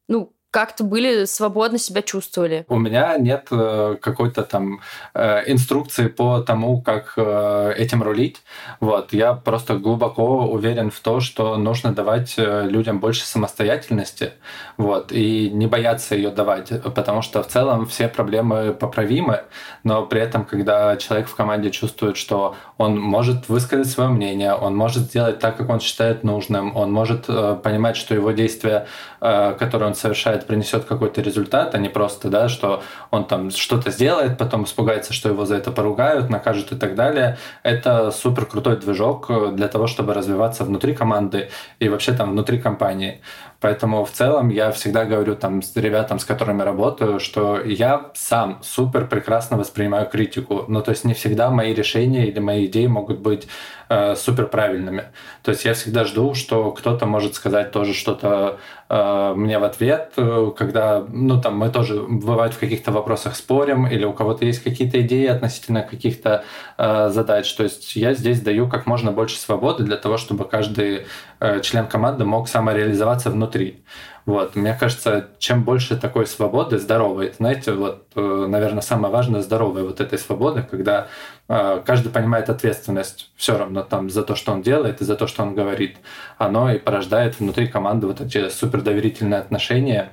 A: ну, как-то были свободно себя чувствовали?
C: У меня нет э, какой-то там э, инструкции по тому, как э, этим рулить. Вот. Я просто глубоко уверен в то, что нужно давать людям больше самостоятельности вот, и не бояться ее давать, потому что в целом все проблемы поправимы, но при этом, когда человек в команде чувствует, что он может высказать свое мнение, он может сделать так, как он считает нужным, он может понимать, что его действия, которые он совершает, это принесет какой-то результат, а не просто, да, что он там что-то сделает, потом испугается, что его за это поругают, накажут и так далее. Это супер крутой движок для того, чтобы развиваться внутри команды и вообще там внутри компании. Поэтому в целом я всегда говорю там с ребятам, с которыми работаю, что я сам супер прекрасно воспринимаю критику. Ну, то есть не всегда мои решения или мои идеи могут быть э, супер правильными. То есть я всегда жду, что кто-то может сказать тоже что-то э, мне в ответ, э, когда, ну, там мы тоже бывает в каких-то вопросах спорим, или у кого-то есть какие-то идеи относительно каких-то э, задач. То есть я здесь даю как можно больше свободы для того, чтобы каждый э, член команды мог самореализоваться внутри внутри. Вот. Мне кажется, чем больше такой свободы, здоровой, знаете, вот, э, наверное, самое важное здоровая вот этой свободы, когда э, каждый понимает ответственность все равно там за то, что он делает и за то, что он говорит, оно и порождает внутри команды вот эти супердоверительные отношения,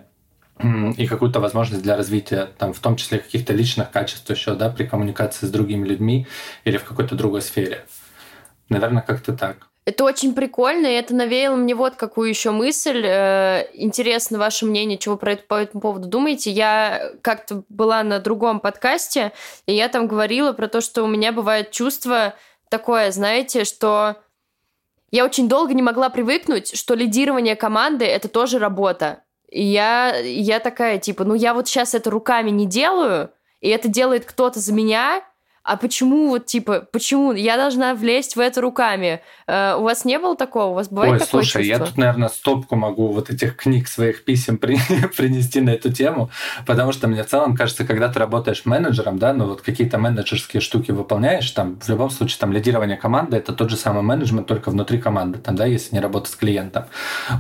C: и какую-то возможность для развития, там, в том числе каких-то личных качеств еще, да, при коммуникации с другими людьми или в какой-то другой сфере. Наверное, как-то так.
A: Это очень прикольно, и это навеяло мне вот какую еще мысль. Э, интересно ваше мнение, чего про это, по этому поводу думаете. Я как-то была на другом подкасте, и я там говорила про то, что у меня бывает чувство такое, знаете, что я очень долго не могла привыкнуть, что лидирование команды — это тоже работа. И я, я такая, типа, ну я вот сейчас это руками не делаю, и это делает кто-то за меня — а почему вот, типа, почему я должна влезть в это руками? Э, у вас не было такого? У вас бывает Ой, такое
C: слушай,
A: чувство?
C: я тут, наверное, стопку могу вот этих книг, своих писем при, [LAUGHS] принести на эту тему, потому что мне в целом кажется, когда ты работаешь менеджером, да, ну вот какие-то менеджерские штуки выполняешь, там, в любом случае, там, лидирование команды – это тот же самый менеджмент, только внутри команды, там, да, если не работать с клиентом.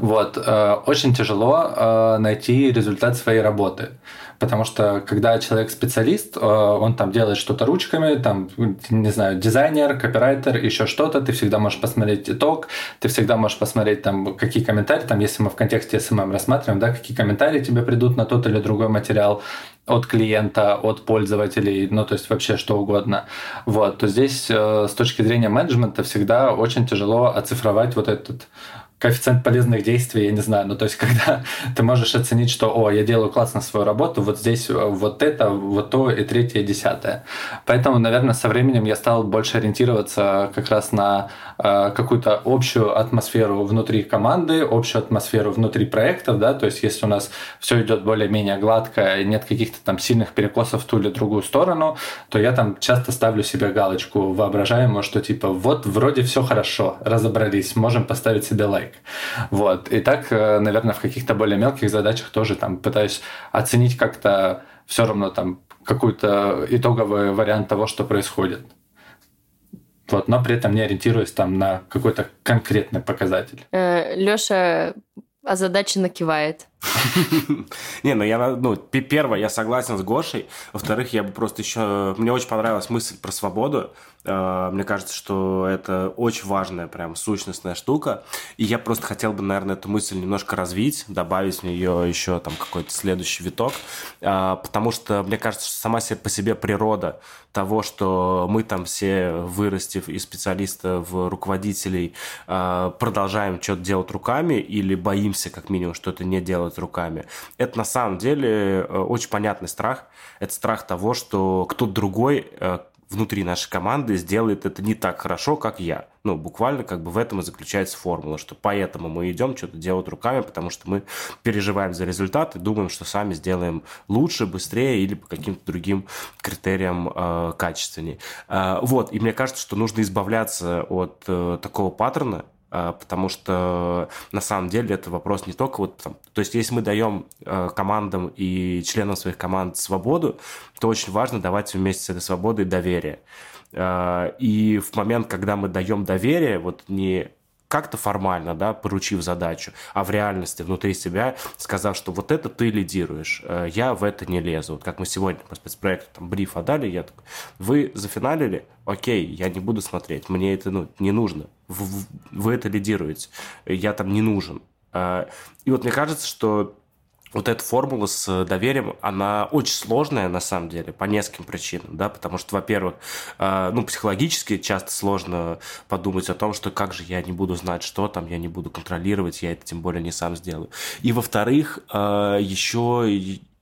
C: Вот. Э, очень тяжело э, найти результат своей работы потому что когда человек специалист, э, он там делает что-то ручками, там, не знаю, дизайнер, копирайтер, еще что-то, ты всегда можешь посмотреть итог, ты всегда можешь посмотреть там, какие комментарии, там, если мы в контексте SMM рассматриваем, да, какие комментарии тебе придут на тот или другой материал, от клиента, от пользователей, ну, то есть вообще что угодно, вот, то здесь э, с точки зрения менеджмента всегда очень тяжело оцифровать вот этот коэффициент полезных действий, я не знаю, ну то есть [LAUGHS] когда ты можешь оценить, что, о, я делаю классно свою работу, вот здесь вот это, вот то и третье, и десятое. Поэтому, наверное, со временем я стал больше ориентироваться как раз на э, какую-то общую атмосферу внутри команды, общую атмосферу внутри проектов, да, то есть если у нас все идет более-менее гладко, нет каких-то там сильных перекосов в ту или другую сторону, то я там часто ставлю себе галочку воображаемую, что типа вот вроде все хорошо, разобрались, можем поставить себе лайк лайк. Вот. И так, э, наверное, в каких-то более мелких задачах тоже там пытаюсь оценить как-то все равно там какой-то итоговый вариант того, что происходит. Вот, но при этом не ориентируясь там на какой-то конкретный показатель.
A: Э, Лёша озадаченно кивает. [LAUGHS]
B: Не, ну я, ну, первое, я согласен с Гошей. Во-вторых, я бы просто еще... Мне очень понравилась мысль про свободу. Э, мне кажется, что это очень важная, прям сущностная штука. И я просто хотел бы, наверное, эту мысль немножко развить, добавить в нее еще там какой-то следующий виток. Э, потому что мне кажется, что сама себе по себе природа того, что мы там все, вырастив из в руководителей, э, продолжаем что-то делать руками или боимся, как минимум, что-то не делать руками. Это на самом деле очень понятный страх. Это страх того, что кто-то другой внутри нашей команды сделает это не так хорошо, как я. Ну, буквально как бы в этом и заключается формула, что поэтому мы идем что-то делать руками, потому что мы переживаем за результат и думаем, что сами сделаем лучше, быстрее или по каким-то другим критериям э, качественнее. Э, вот, и мне кажется, что нужно избавляться от э, такого паттерна, потому что на самом деле это вопрос не только вот там, то есть если мы даем э, командам и членам своих команд свободу, то очень важно давать вместе с этой свободой доверие. А, и в момент, когда мы даем доверие, вот не как-то формально, да, поручив задачу, а в реальности внутри себя сказав, что вот это ты лидируешь, э, я в это не лезу. Вот как мы сегодня по спецпроекту там бриф отдали, я такой, вы зафиналили? Окей, я не буду смотреть, мне это ну, не нужно. Вы, вы это лидируете, я там не нужен. Э, и вот мне кажется, что вот эта формула с доверием, она очень сложная на самом деле по нескольким причинам, да, потому что, во-первых, э, ну, психологически часто сложно подумать о том, что как же я не буду знать, что там, я не буду контролировать, я это тем более не сам сделаю. И, во-вторых, э, еще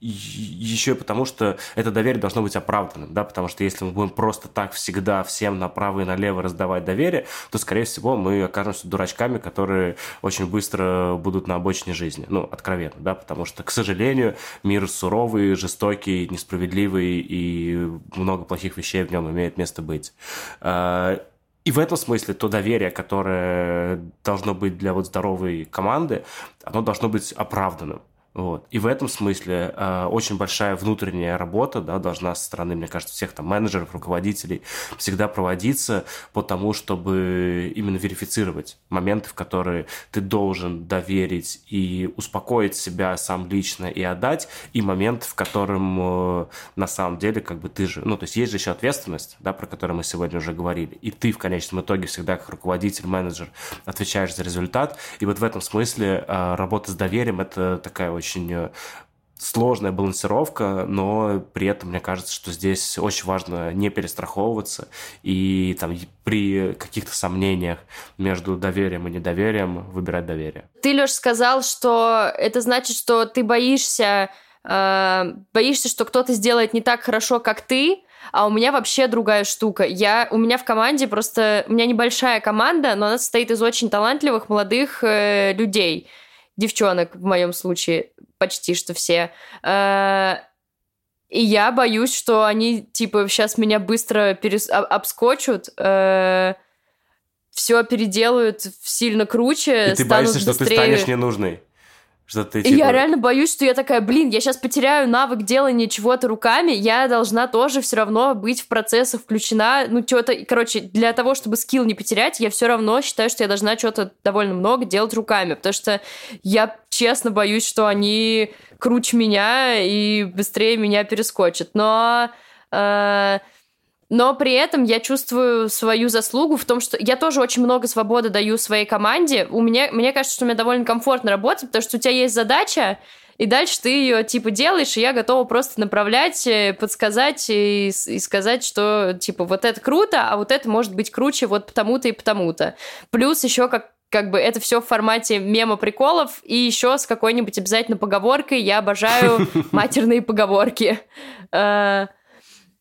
B: еще потому, что это доверие должно быть оправданным, да, потому что если мы будем просто так всегда всем направо и налево раздавать доверие, то, скорее всего, мы окажемся дурачками, которые очень быстро будут на обочине жизни, ну, откровенно, да, потому что, к сожалению, мир суровый, жестокий, несправедливый, и много плохих вещей в нем имеет место быть. А, и в этом смысле то доверие, которое должно быть для вот здоровой команды, оно должно быть оправданным. Вот. И в этом смысле э, очень большая внутренняя работа да, должна со стороны, мне кажется, всех там менеджеров, руководителей всегда проводиться по тому, чтобы именно верифицировать моменты, в которые ты должен доверить и успокоить себя сам лично и отдать, и моменты, в котором э, на самом деле как бы ты же, ну то есть есть же еще ответственность, да, про которую мы сегодня уже говорили, и ты в конечном итоге всегда как руководитель, менеджер отвечаешь за результат, и вот в этом смысле э, работа с доверием это такая очень очень э, сложная балансировка, но при этом мне кажется, что здесь очень важно не перестраховываться и там при каких-то сомнениях между доверием и недоверием выбирать доверие.
A: Ты, Леш, сказал, что это значит, что ты боишься, э, боишься, что кто-то сделает не так хорошо, как ты, а у меня вообще другая штука. Я, у меня в команде просто... У меня небольшая команда, но она состоит из очень талантливых молодых э, людей девчонок в моем случае почти что все. Э, и я боюсь, что они, типа, сейчас меня быстро перес... обскочут, э, все переделают сильно круче,
B: И ты боишься, быстрее. что ты станешь ненужной? Что ты,
A: типа... И я реально боюсь, что я такая, блин, я сейчас потеряю навык делания чего-то руками, я должна тоже все равно быть в процессах включена, ну, что-то, короче, для того, чтобы скилл не потерять, я все равно считаю, что я должна что-то довольно много делать руками, потому что я честно боюсь, что они круче меня и быстрее меня перескочат. Но э, но при этом я чувствую свою заслугу в том, что я тоже очень много свободы даю своей команде. У меня, мне кажется, что у меня довольно комфортно работать, потому что у тебя есть задача, и дальше ты ее типа делаешь, и я готова просто направлять, э, подсказать и, и сказать, что типа вот это круто, а вот это может быть круче вот потому-то и потому-то. Плюс еще как как бы это все в формате мема приколов и еще с какой-нибудь обязательно поговоркой. Я обожаю [LAUGHS] матерные поговорки.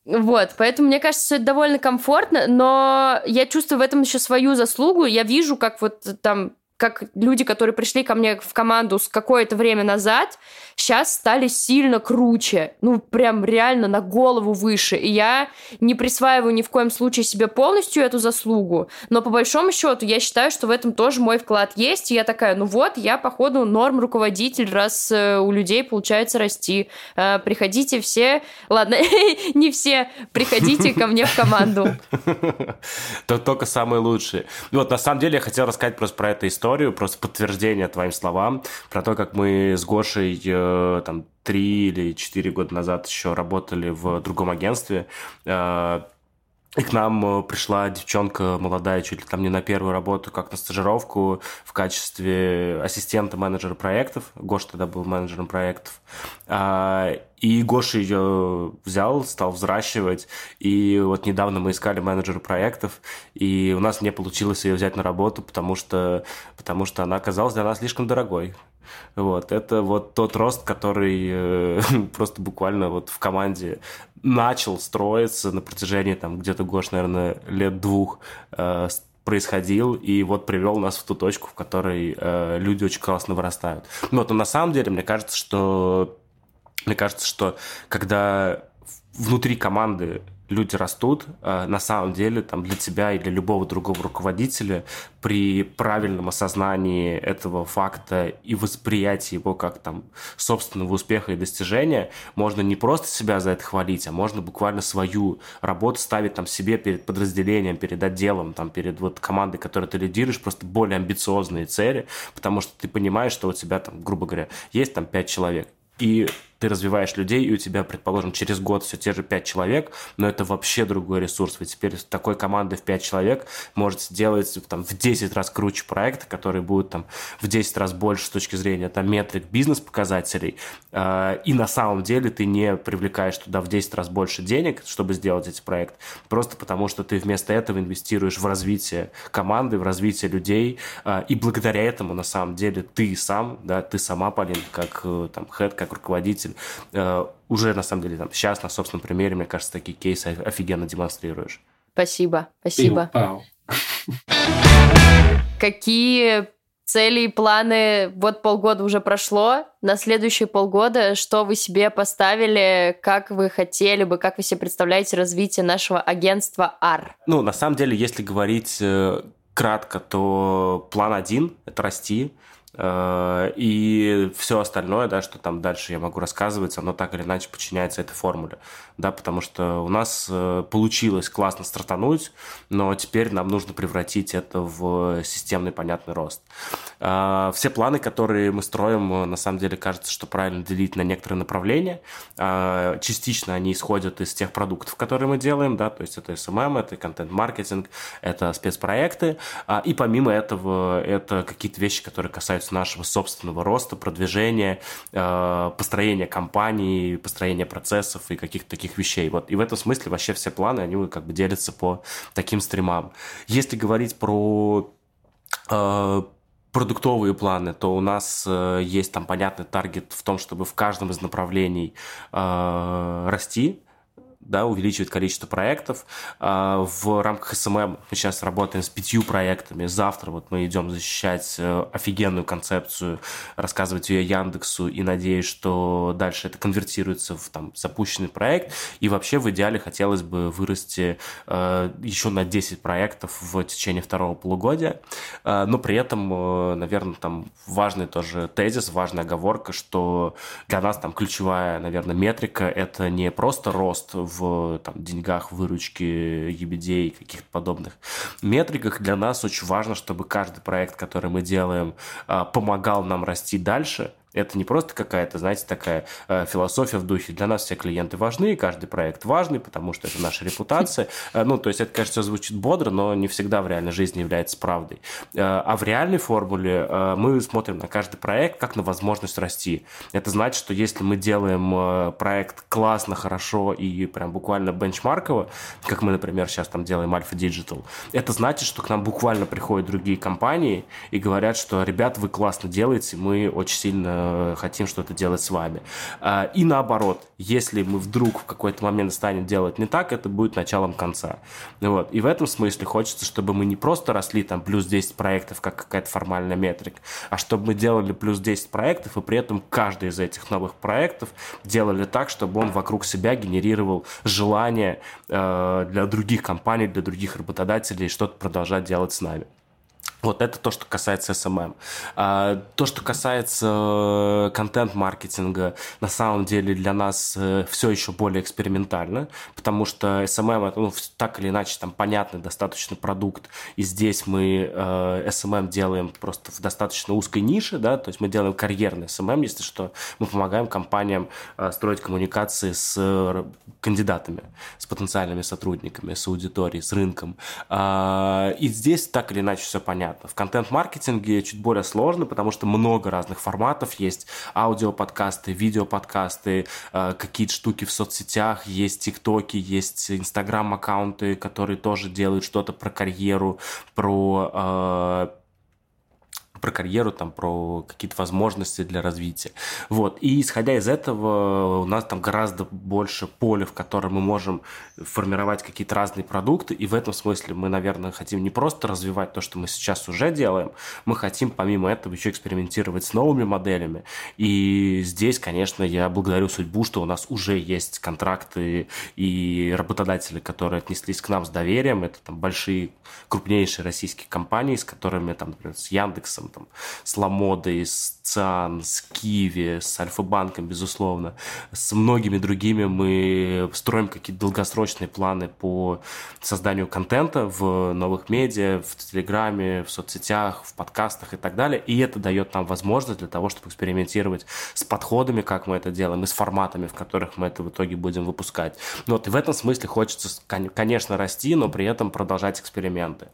A: Вот, поэтому мне кажется, что это довольно комфортно, но я чувствую в этом еще свою заслугу. Я вижу, как вот там как люди, которые пришли ко мне в команду с какое-то время назад, сейчас стали сильно круче. Ну, прям реально на голову выше. И я не присваиваю ни в коем случае себе полностью эту заслугу. Но по большому счету я считаю, что в этом тоже мой вклад есть. И я такая, ну вот, я, походу, норм руководитель, раз э, у людей получается расти. Э, приходите все... Ладно, [LAUGHS] не все. Приходите ко мне в команду. [LAUGHS]
B: То только самые лучшие. Вот, на самом деле, я хотел рассказать просто про эту историю, просто подтверждение твоим словам, про то, как мы с Гошей э, там три или четыре года назад еще работали в другом агентстве. Э, и к нам э, пришла девчонка молодая, чуть ли там не на первую работу, как на стажировку в качестве ассистента менеджера проектов. Гош тогда был менеджером проектов. И Гоша ее взял, стал взращивать. И вот недавно мы искали менеджера проектов, и у нас не получилось ее взять на работу, потому что, потому что она оказалась для нас слишком дорогой. Вот, это вот тот рост, который э, [LAUGHS] просто буквально вот в команде начал строиться на протяжении там где-то, Гош, наверное, лет двух э, происходил и вот привел нас в ту точку, в которой э, люди очень классно вырастают. Ну вот, но на самом деле, мне кажется, что мне кажется, что когда внутри команды люди растут, э, на самом деле там для тебя и для любого другого руководителя при правильном осознании этого факта и восприятии его как там собственного успеха и достижения, можно не просто себя за это хвалить, а можно буквально свою работу ставить там себе перед подразделением, перед отделом, там перед вот командой, которой ты лидируешь, просто более амбициозные цели, потому что ты понимаешь, что у тебя там, грубо говоря, есть там пять человек, и ты развиваешь людей, и у тебя, предположим, через год все те же 5 человек, но это вообще другой ресурс. Вы теперь такой командой в 5 человек можете сделать там, в 10 раз круче проекты, которые будут там, в 10 раз больше с точки зрения там, метрик бизнес-показателей. А, и на самом деле ты не привлекаешь туда в 10 раз больше денег, чтобы сделать эти проекты, просто потому что ты вместо этого инвестируешь в развитие команды, в развитие людей, а, и благодаря этому, на самом деле, ты сам, да, ты сама, Полин, как э, там, хед, как руководитель, э, уже, на самом деле, там, сейчас на собственном примере, мне кажется, такие кейсы офигенно демонстрируешь.
A: Спасибо, спасибо. Какие цели и планы, вот полгода уже прошло, на следующие полгода, что вы себе поставили, как вы хотели бы, как вы себе представляете развитие нашего агентства АР?
B: Ну, на самом деле, если говорить э, кратко, то план один – это расти, и все остальное, да, что там дальше я могу рассказывать, оно так или иначе подчиняется этой формуле, да, потому что у нас э, получилось классно стартануть, но теперь нам нужно превратить это в системный понятный рост. Э, все планы, которые мы строим, на самом деле кажется, что правильно делить на некоторые направления. Частично они исходят из тех продуктов, которые мы делаем, да, то есть это SMM, это контент-маркетинг, это спецпроекты, и помимо этого это какие-то вещи, которые касаются касаются нашего собственного роста, продвижения, э, построения компании, построения процессов и каких-то таких вещей. Вот. И в этом смысле вообще все планы, они как бы делятся по таким стримам. Если говорить про э, продуктовые планы, то у нас э, есть там понятный таргет в том, чтобы в каждом из направлений э, расти, да, увеличивать количество проектов. А, в рамках SMM мы сейчас работаем с пятью проектами. Завтра вот мы идем защищать э, офигенную концепцию, рассказывать ее Яндексу и надеюсь, что дальше это конвертируется в там, запущенный проект. И вообще в идеале хотелось бы вырасти э, еще на 10 проектов в течение второго полугодия. Э, но при этом, наверное, там важный тоже тезис, важная оговорка, что для нас там ключевая, наверное, метрика – это не просто рост в там, деньгах, выручке, ебедей, каких-то подобных метриках. Для нас очень важно, чтобы каждый проект, который мы делаем, а, помогал нам расти дальше, Это не просто какая-то, знаете, такая э, философия в духе. Для нас все клиенты важны, каждый проект важный, потому что это наша репутация. Э, ну, то есть это, конечно, звучит бодро, но не всегда в реальной жизни является правдой. Э, а в реальной формуле э, мы смотрим на каждый проект как на возможность расти. Это значит, что если мы делаем проект классно, хорошо и прям буквально бенчмарково, как мы, например, сейчас там делаем Alpha Digital, это значит, что к нам буквально приходят другие компании и говорят, что, ребят, вы классно делаете, мы очень сильно хотим что-то делать с вами. А, и наоборот, если мы вдруг в какой-то момент станем делать не так, это будет началом конца. Вот. И в этом смысле хочется, чтобы мы не просто росли там плюс 10 проектов, как какая-то формальная метрика, а чтобы мы делали плюс 10 проектов, и при этом каждый из этих новых проектов делали так, чтобы он вокруг себя генерировал желание э, для других компаний, для других работодателей что-то продолжать делать с нами. Вот это то, что касается SMM. А, то, что касается э, контент-маркетинга, на самом деле для нас э, все еще более экспериментально, потому что SMM это ну, так или иначе там понятный достаточно продукт, и здесь мы э, SMM делаем просто в достаточно узкой нише, да, то есть мы делаем карьерный SMM, если что, мы помогаем компаниям строить коммуникации с кандидатами, с потенциальными сотрудниками, с аудиторией, с рынком. А, и здесь так или иначе все понятно понятно. В контент-маркетинге чуть более сложно, потому что много разных форматов есть. Аудиоподкасты, видеоподкасты, э, какие-то штуки в соцсетях, есть тиктоки, есть инстаграм-аккаунты, которые тоже делают что-то про карьеру, про э, про карьеру, там, про какие-то возможности для развития. Вот. И исходя из этого у нас там гораздо больше поля, в котором мы можем формировать какие-то разные продукты, и в этом смысле мы, наверное, хотим не просто развивать то, что мы сейчас уже делаем, мы хотим помимо этого еще экспериментировать с новыми моделями. И здесь, конечно, я благодарю судьбу, что у нас уже есть контракты и работодатели, которые отнеслись к нам с доверием. Это там большие, крупнейшие российские компании, с которыми, там, например, с Яндексом, там, с Ламодой, с ЦИАН, с Киви, с Альфа-банком, безусловно. С многими другими мы строим какие-то долгосрочные планы по созданию контента в новых медиа, в Телеграме, в соцсетях, в подкастах и так далее. И это дает нам возможность для того, чтобы экспериментировать с подходами, как мы это делаем, и с форматами, в которых мы это в итоге будем выпускать. Вот, и в этом смысле хочется, конечно, расти, но при этом продолжать эксперименты.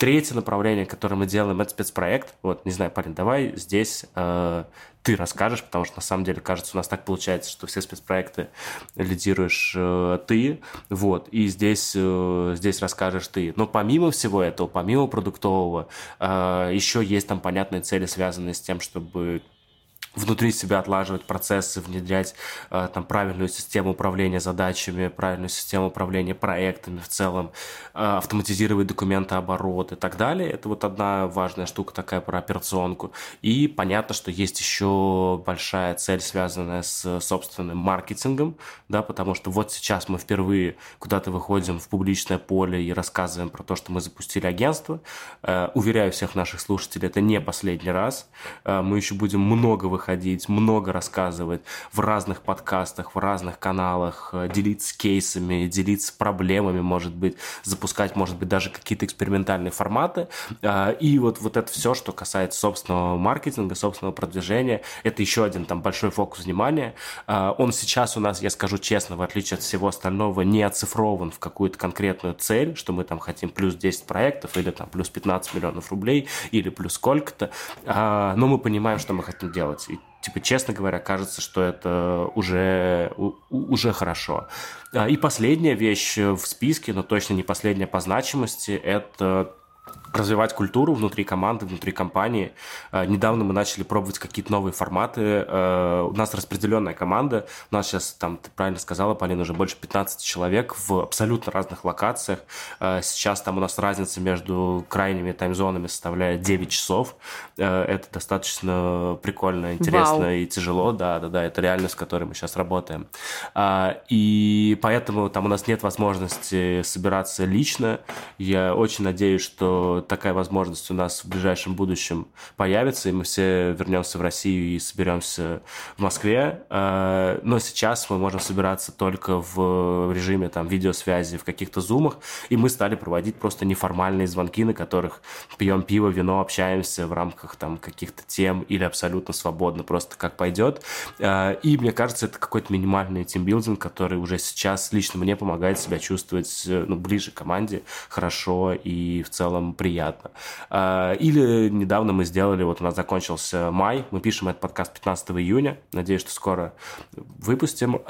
B: Третье направление, которое мы делаем, это спецпроект. Вот, не знаю, парень, давай здесь э, ты расскажешь, потому что на самом деле, кажется, у нас так получается, что все спецпроекты лидируешь э, ты, вот, и здесь, э, здесь расскажешь ты. Но помимо всего этого, помимо продуктового, э, еще есть там понятные цели, связанные с тем, чтобы внутри себя отлаживать процессы, внедрять э, там правильную систему управления задачами, правильную систему управления проектами в целом, э, автоматизировать документооборот и так далее. Это вот одна важная штука такая про операционку. И понятно, что есть еще большая цель, связанная с собственным маркетингом, да, потому что вот сейчас мы впервые куда-то выходим в публичное поле и рассказываем про то, что мы запустили агентство. Э, уверяю всех наших слушателей, это не последний раз. Мы еще будем много выходить выходить, много рассказывать в разных подкастах, в разных каналах, э, делиться кейсами, делиться проблемами, может быть, запускать, может быть, даже какие-то экспериментальные форматы. А, и вот, вот это все, что касается собственного маркетинга, собственного продвижения, это еще один там большой фокус внимания. А, он сейчас у нас, я скажу честно, в отличие от всего остального, не оцифрован в какую-то конкретную цель, что мы там хотим плюс 10 проектов или там плюс 15 миллионов рублей или плюс сколько-то. А, но мы понимаем, что мы хотим делать. И типа, честно говоря, кажется, что это уже, уже хорошо. А, и последняя вещь в списке, но точно не последняя по значимости, это развивать культуру внутри команды, внутри компании. Э, недавно мы начали пробовать какие-то новые форматы. Э, у нас распределенная команда. У нас сейчас, там, ты правильно сказала, Полина, уже больше 15 человек в абсолютно разных локациях. Э, сейчас там у нас разница между крайними таймзонами составляет 9 часов. Это достаточно прикольно, интересно Вау. и тяжело. Да, да, да, это реальность, с которой мы сейчас работаем. И поэтому там у нас нет возможности собираться лично. Я очень надеюсь, что что такая возможность у нас в ближайшем будущем появится, и мы все вернемся в Россию и соберемся в Москве. Э, но сейчас мы можем собираться только в режиме там, видеосвязи, в каких-то зумах, и мы стали проводить просто неформальные звонки, на которых пьем пиво, вино, общаемся в рамках там каких-то тем или абсолютно свободно, просто как пойдет. Э, и мне кажется, это какой-то минимальный тимбилдинг, который уже сейчас лично мне помогает себя чувствовать ну, ближе к команде, хорошо и в целом приятно. Э, или недавно мы сделали, вот у нас закончился май, мы пишем этот подкаст 15 июня, надеюсь, что скоро выпустим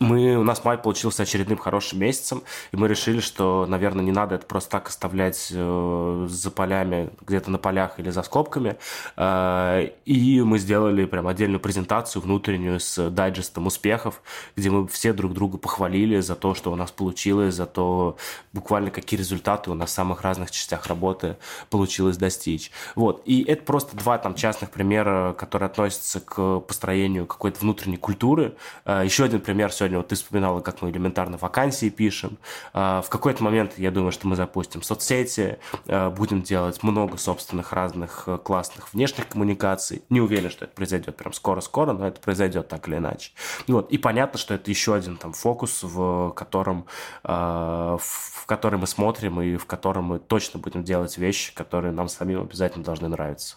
B: мы, у нас май получился очередным хорошим месяцем, и мы решили, что, наверное, не надо это просто так оставлять э, за полями, где-то на полях или за скобками. Э, и мы сделали прям отдельную презентацию внутреннюю с дайджестом успехов, где мы все друг друга похвалили за то, что у нас получилось, за то, буквально какие результаты у нас в самых разных частях работы получилось достичь. Вот. И это просто два там частных примера, которые относятся к построению какой-то внутренней культуры. Э, еще один пример сегодня вот ты вспоминала, как мы элементарно вакансии пишем. А, в какой-то момент, я думаю, что мы запустим соцсети, а, будем делать много собственных разных э, классных внешних коммуникаций. Не уверен, что это произойдет прям скоро-скоро, но это произойдет так или иначе. Вот. И понятно, что это еще один там фокус, в котором, а, в который мы смотрим и в котором мы точно будем делать вещи, которые нам самим обязательно должны нравиться.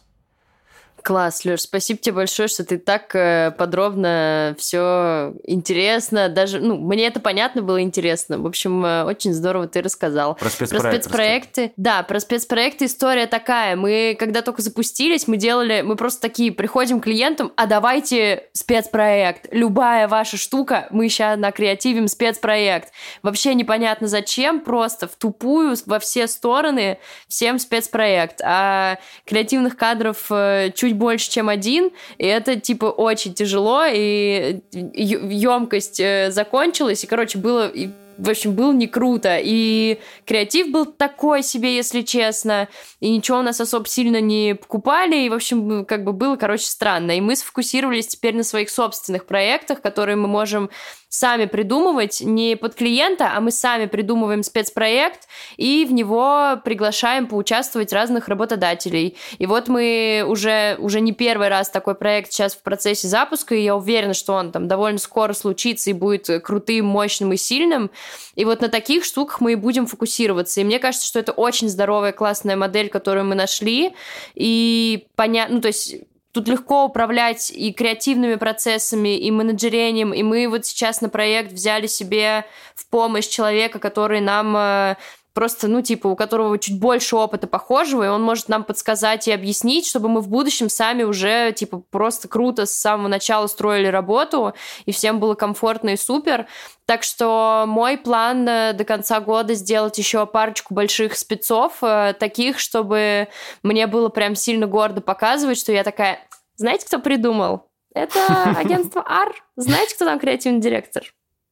A: Класс, Леш, спасибо тебе большое, что ты так э, подробно все интересно. Даже, ну, мне это понятно было интересно. В общем, э, очень здорово ты рассказал.
B: Про спецпроекты. Про
A: спецпроекты. Да, про спецпроекты история такая. Мы, когда только запустились, мы делали, мы просто такие, приходим к клиентам, а давайте спецпроект. Любая ваша штука, мы сейчас накреативим спецпроект. Вообще непонятно зачем, просто в тупую, во все стороны, всем спецпроект. А креативных кадров э, чуть чуть больше, чем один, и это, типа, очень тяжело, и емкость э, закончилась, и, короче, было в общем, было не круто. И креатив был такой себе, если честно. И ничего у нас особо сильно не покупали. И, в общем, как бы было, короче, странно. И мы сфокусировались теперь на своих собственных проектах, которые мы можем сами придумывать не под клиента, а мы сами придумываем спецпроект и в него приглашаем поучаствовать разных работодателей. И вот мы уже, уже не первый раз такой проект сейчас в процессе запуска, и я уверена, что он там довольно скоро случится и будет крутым, мощным и сильным. И вот на таких штуках мы и будем фокусироваться. И мне кажется, что это очень здоровая, классная модель, которую мы нашли. И понятно, ну, то есть тут легко управлять и креативными процессами, и менеджерением, и мы вот сейчас на проект взяли себе в помощь человека, который нам э, просто, ну, типа, у которого чуть больше опыта похожего, и он может нам подсказать и объяснить, чтобы мы в будущем сами уже, типа, просто круто с самого начала строили работу, и всем было комфортно и супер. Так что мой план э, до конца года сделать еще парочку больших спецов, э, таких, чтобы мне было прям сильно гордо показывать, что я такая, знаете, кто придумал? Это [LAUGHS] агентство АР. Знаете, кто там креативный директор?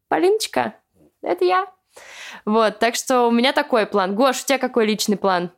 A: Полиночка. Это я. Вот, так что у меня такой план. Гош, у тебя какой личный план?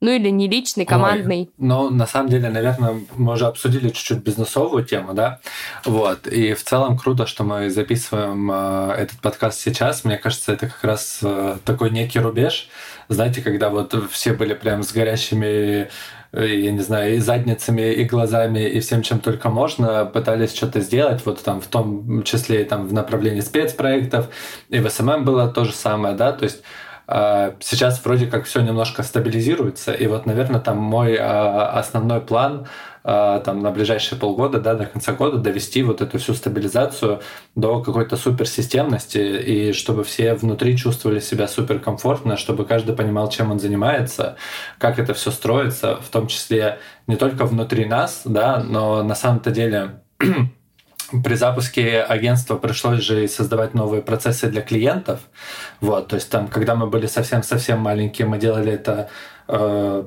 A: Ну или не личный, командный. Ой,
C: ну, на самом деле, наверное, мы уже обсудили чуть-чуть бизнесовую тему, да? Вот. И в целом круто, что мы записываем э, этот подкаст сейчас. Мне кажется, это как раз э, такой некий рубеж. Знаете, когда вот все были прям с горящими Э, я не знаю, и задницами, и глазами, и всем, чем только можно, пытались что-то сделать, вот там в том числе там в направлении спецпроектов, и в SMM было то же самое, да, то есть Сейчас вроде как все немножко стабилизируется, и вот, наверное, там мой а, основной план а, там, на ближайшие полгода, да, до конца года довести вот эту всю стабилизацию до какой-то суперсистемности, и чтобы все внутри чувствовали себя суперкомфортно, чтобы каждый понимал, чем он занимается, как это все строится, в том числе не только внутри нас, да, но на самом-то деле при запуске агентства пришлось же создавать новые процессы для клиентов. Вот, то есть там, когда мы были совсем-совсем маленькие, мы делали это э,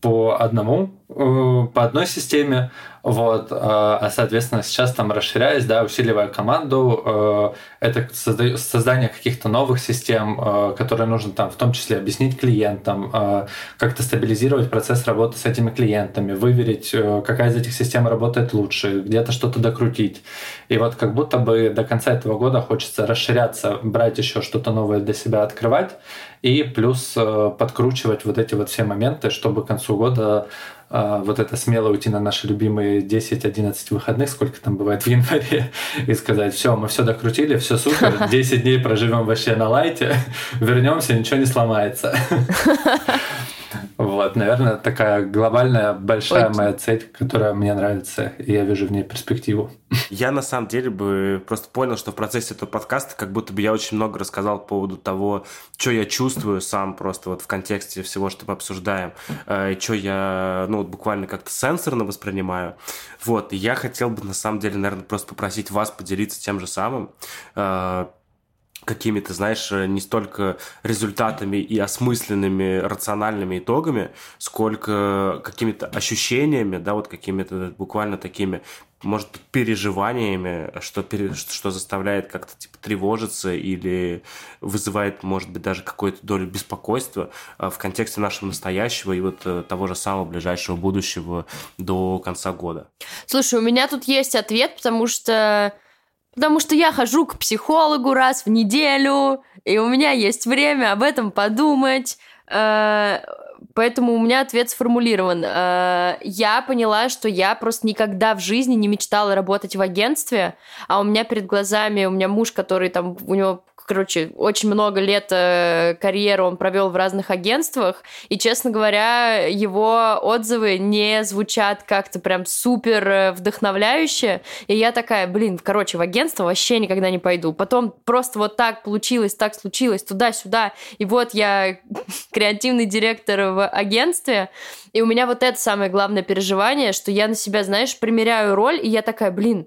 C: по одному, э, по одной системе, Вот, а, соответственно, сейчас там расширяясь, да, усиливая команду, это создание каких-то новых систем, которые нужно там в том числе объяснить клиентам, как-то стабилизировать процесс работы с этими клиентами, выверить, какая из этих систем работает лучше, где-то что-то докрутить. И вот как будто бы до конца этого года хочется расширяться, брать еще что-то новое для себя открывать, и плюс подкручивать вот эти вот все моменты, чтобы к концу года а, вот это смело уйти на наши любимые 10-11 выходных, сколько там бывает в январе, [LAUGHS] и сказать, все, мы все докрутили, все супер, [LAUGHS] 10 дней проживем вообще на лайте, [LAUGHS] вернемся, ничего не сломается. Вот, наверное, такая глобальная, большая Очень. моя цель, которая мне нравится, и я вижу в ней перспективу.
B: Я на самом деле бы просто понял, что в процессе этого подкаста как будто бы я очень много рассказал по поводу того, что я чувствую сам просто вот в контексте всего, что мы обсуждаем, э, и что я, ну, вот буквально как-то сенсорно воспринимаю. Вот, и я хотел бы на самом деле, наверное, просто попросить вас поделиться тем же самым, э, какими-то, знаешь, э, не столько результатами и осмысленными рациональными итогами, сколько какими-то ощущениями, да, вот какими-то буквально такими, может быть, переживаниями, что, что заставляет как-то типа тревожиться или вызывает, может быть, даже какую-то долю беспокойства э, в контексте нашего настоящего и вот э, того же самого ближайшего будущего до конца года.
A: Слушай, у меня тут есть ответ, потому что Потому что я хожу к психологу раз в неделю, и у меня есть время об этом подумать. Э, поэтому у меня ответ сформулирован. Э, я поняла, что я просто никогда в жизни не мечтала работать в агентстве, а у меня перед глазами, у меня муж, который там, у него короче, очень много лет э, карьеры он провел в разных агентствах, и, честно говоря, его отзывы не звучат как-то прям супер э, вдохновляюще, и я такая, блин, короче, в агентство вообще никогда не пойду. Потом просто вот так получилось, так случилось, туда-сюда, и вот я [LAUGHS] креативный директор в агентстве, и у меня вот это самое главное переживание, что я на себя, знаешь, примеряю роль, и я такая, блин,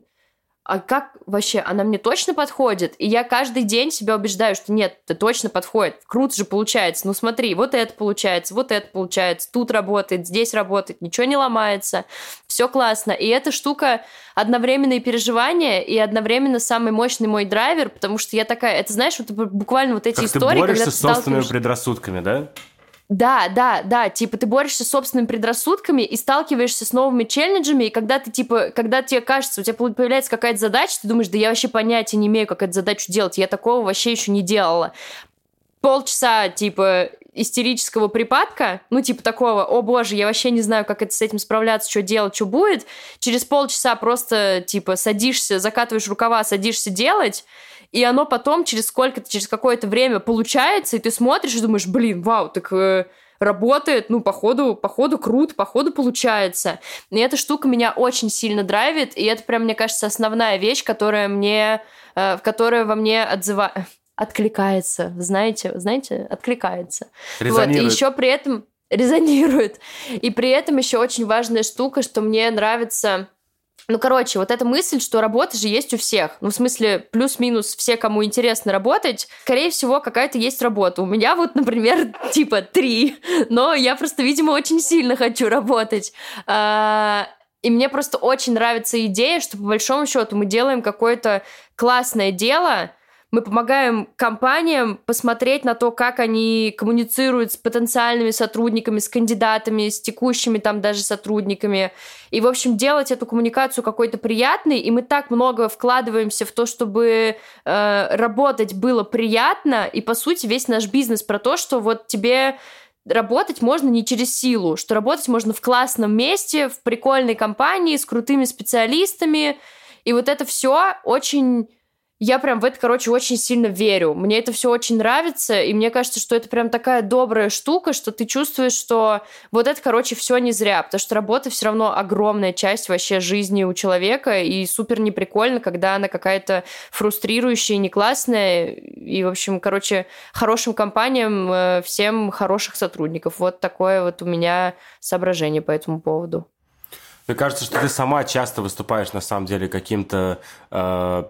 A: а как вообще, она мне точно подходит? И я каждый день себя убеждаю, что нет, это точно подходит. Круто же получается. Ну смотри, вот это получается, вот это получается, тут работает, здесь работает, ничего не ломается, все классно. И эта штука одновременные переживания и одновременно самый мощный мой драйвер, потому что я такая, это знаешь, вот буквально вот эти
B: как
A: истории,
B: ты борешься когда ты с собственными предрассудками, да?
A: Да, да, да, типа ты борешься с собственными предрассудками и сталкиваешься с новыми челленджами, и когда ты, типа, когда тебе кажется, у тебя появляется какая-то задача, ты думаешь, да я вообще понятия не имею, как эту задачу делать, я такого вообще еще не делала. Полчаса, типа, истерического припадка, ну, типа такого, о боже, я вообще не знаю, как это с этим справляться, что делать, что будет. Через полчаса просто, типа, садишься, закатываешь рукава, садишься делать, и оно потом через сколько-то, через какое-то время получается, и ты смотришь и думаешь, блин, вау, так э, работает, ну, походу, походу круто, походу получается. И эта штука меня очень сильно драйвит, и это прям, мне кажется, основная вещь, которая мне, э, которая во мне отзыва... откликается, знаете, знаете, откликается. Резонирует. Вот, и еще при этом резонирует. И при этом еще очень важная штука, что мне нравится ну, короче, вот эта мысль, что работа же есть у всех. Ну, в смысле, плюс-минус все, кому интересно работать, скорее всего, какая-то есть работа. У меня вот, например, [LAUGHS] типа три, но я просто, видимо, очень сильно хочу работать. А, и мне просто очень нравится идея, что по большому счету мы делаем какое-то классное дело, мы помогаем компаниям посмотреть на то, как они коммуницируют с потенциальными сотрудниками, с кандидатами, с текущими там даже сотрудниками. И, в общем, делать эту коммуникацию какой-то приятной. И мы так много вкладываемся в то, чтобы э, работать было приятно. И, по сути, весь наш бизнес про то, что вот тебе работать можно не через силу, что работать можно в классном месте, в прикольной компании, с крутыми специалистами. И вот это все очень я прям в это, короче, очень сильно верю. Мне это все очень нравится, и мне кажется, что это прям такая добрая штука, что ты чувствуешь, что вот это, короче, все не зря, потому что работа все равно огромная часть вообще жизни у человека, и супер неприкольно, когда она какая-то фрустрирующая, не классная, и, в общем, короче, хорошим компаниям э, всем хороших сотрудников. Вот такое вот у меня соображение по этому поводу.
B: Мне кажется, что ты сама часто выступаешь, на самом деле, каким-то э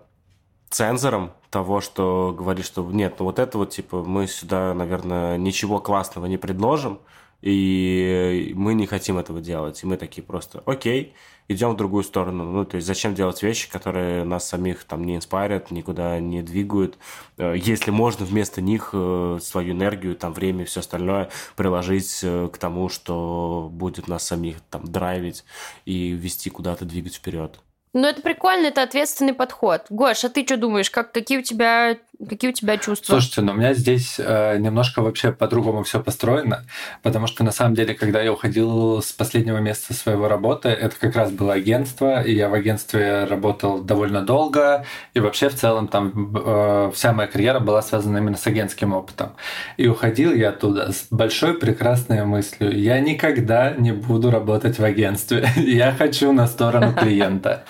B: цензором того, что говорит, что нет, ну вот это вот, типа, мы сюда, наверное, ничего классного не предложим, и мы не хотим этого делать. И мы такие просто, окей, идем в другую сторону. Ну, то есть зачем делать вещи, которые нас самих там не инспарят, никуда не двигают, э, если можно вместо них э, свою энергию, там, время и все остальное приложить э, к тому, что будет нас самих там драйвить и вести куда-то, двигать вперед.
A: Ну, это прикольно, это ответственный подход. Гош, а ты что думаешь, как, какие, у тебя, какие у тебя чувства?
C: Слушайте, ну у меня здесь э, немножко вообще по-другому все построено, потому что на самом деле, когда я уходил с последнего места своего работы, это как раз было агентство, и я в агентстве работал довольно долго, и вообще в целом там э, вся моя карьера была связана именно с агентским опытом. И уходил я оттуда с большой прекрасной мыслью. Я никогда не буду работать в агентстве. [LAUGHS] Я хочу на сторону [LAUGHS] клиента.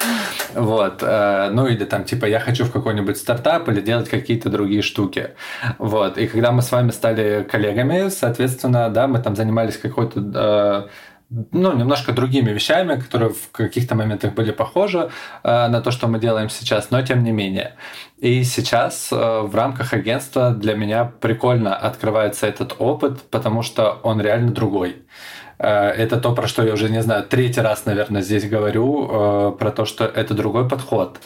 C: Вот. Э, ну или там типа я хочу в какой-нибудь стартап или делать какие-то другие штуки. Вот. И когда мы с вами стали коллегами, соответственно, да, мы там занимались какой-то э, ну, немножко другими вещами, которые в каких-то моментах были похожи э, на то, что мы делаем сейчас, но тем не менее. И сейчас э, в рамках агентства для меня прикольно открывается этот опыт, потому что он реально другой. Э, это то, про что я уже, не знаю, третий раз, наверное, здесь говорю, э, про то, что это другой подход.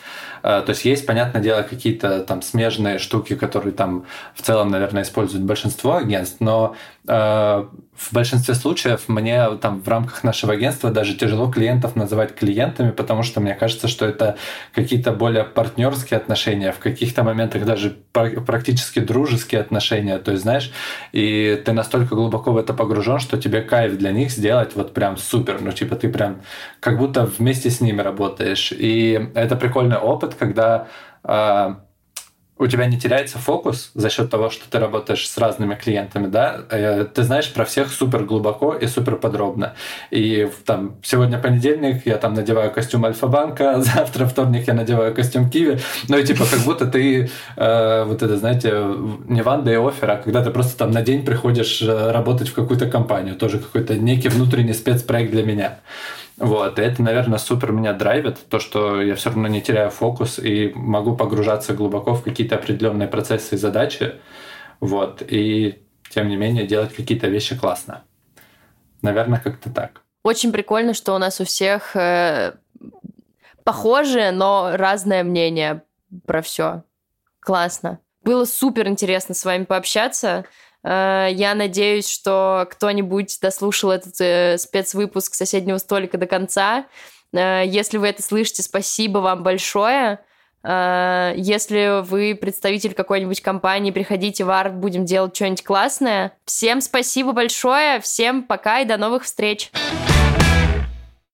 C: Э, то есть есть, понятное дело, какие-то там смежные штуки, которые там в целом, наверное, используют большинство агентств, но в большинстве случаев мне там в рамках нашего агентства даже тяжело клиентов называть клиентами, потому что мне кажется, что это какие-то более партнерские отношения, в каких-то моментах даже практически дружеские отношения. То есть, знаешь, и ты настолько глубоко в это погружен, что тебе кайф для них сделать вот прям супер. Ну, типа ты прям как будто вместе с ними работаешь. И это прикольный опыт, когда а, у тебя не теряется фокус за счет того, что ты работаешь с разными клиентами, да, э, ты знаешь про всех супер глубоко и супер подробно. И там сегодня понедельник, я там надеваю костюм Альфа-банка, [LAUGHS] завтра вторник я надеваю костюм Киви, ну и типа как будто ты э, вот это, знаете, не ванда и офер, а когда ты просто там на день приходишь э, работать в какую-то компанию, тоже какой-то некий внутренний спецпроект для меня. Вот, и это, наверное, супер меня драйвит, то, что я все равно не теряю фокус и могу погружаться глубоко в какие-то определенные процессы и задачи, вот, и тем не менее делать какие-то вещи классно. Наверное, как-то так.
A: Очень прикольно, что у нас у всех э, похожее, но разное мнение про все. Классно. Было супер интересно с вами пообщаться. Э, я надеюсь, что кто-нибудь дослушал этот э, спецвыпуск соседнего столика до конца. Э, если вы это слышите, спасибо вам большое. Если вы представитель какой-нибудь компании, приходите в арт, будем делать что-нибудь классное. Всем спасибо большое, всем пока и до новых встреч.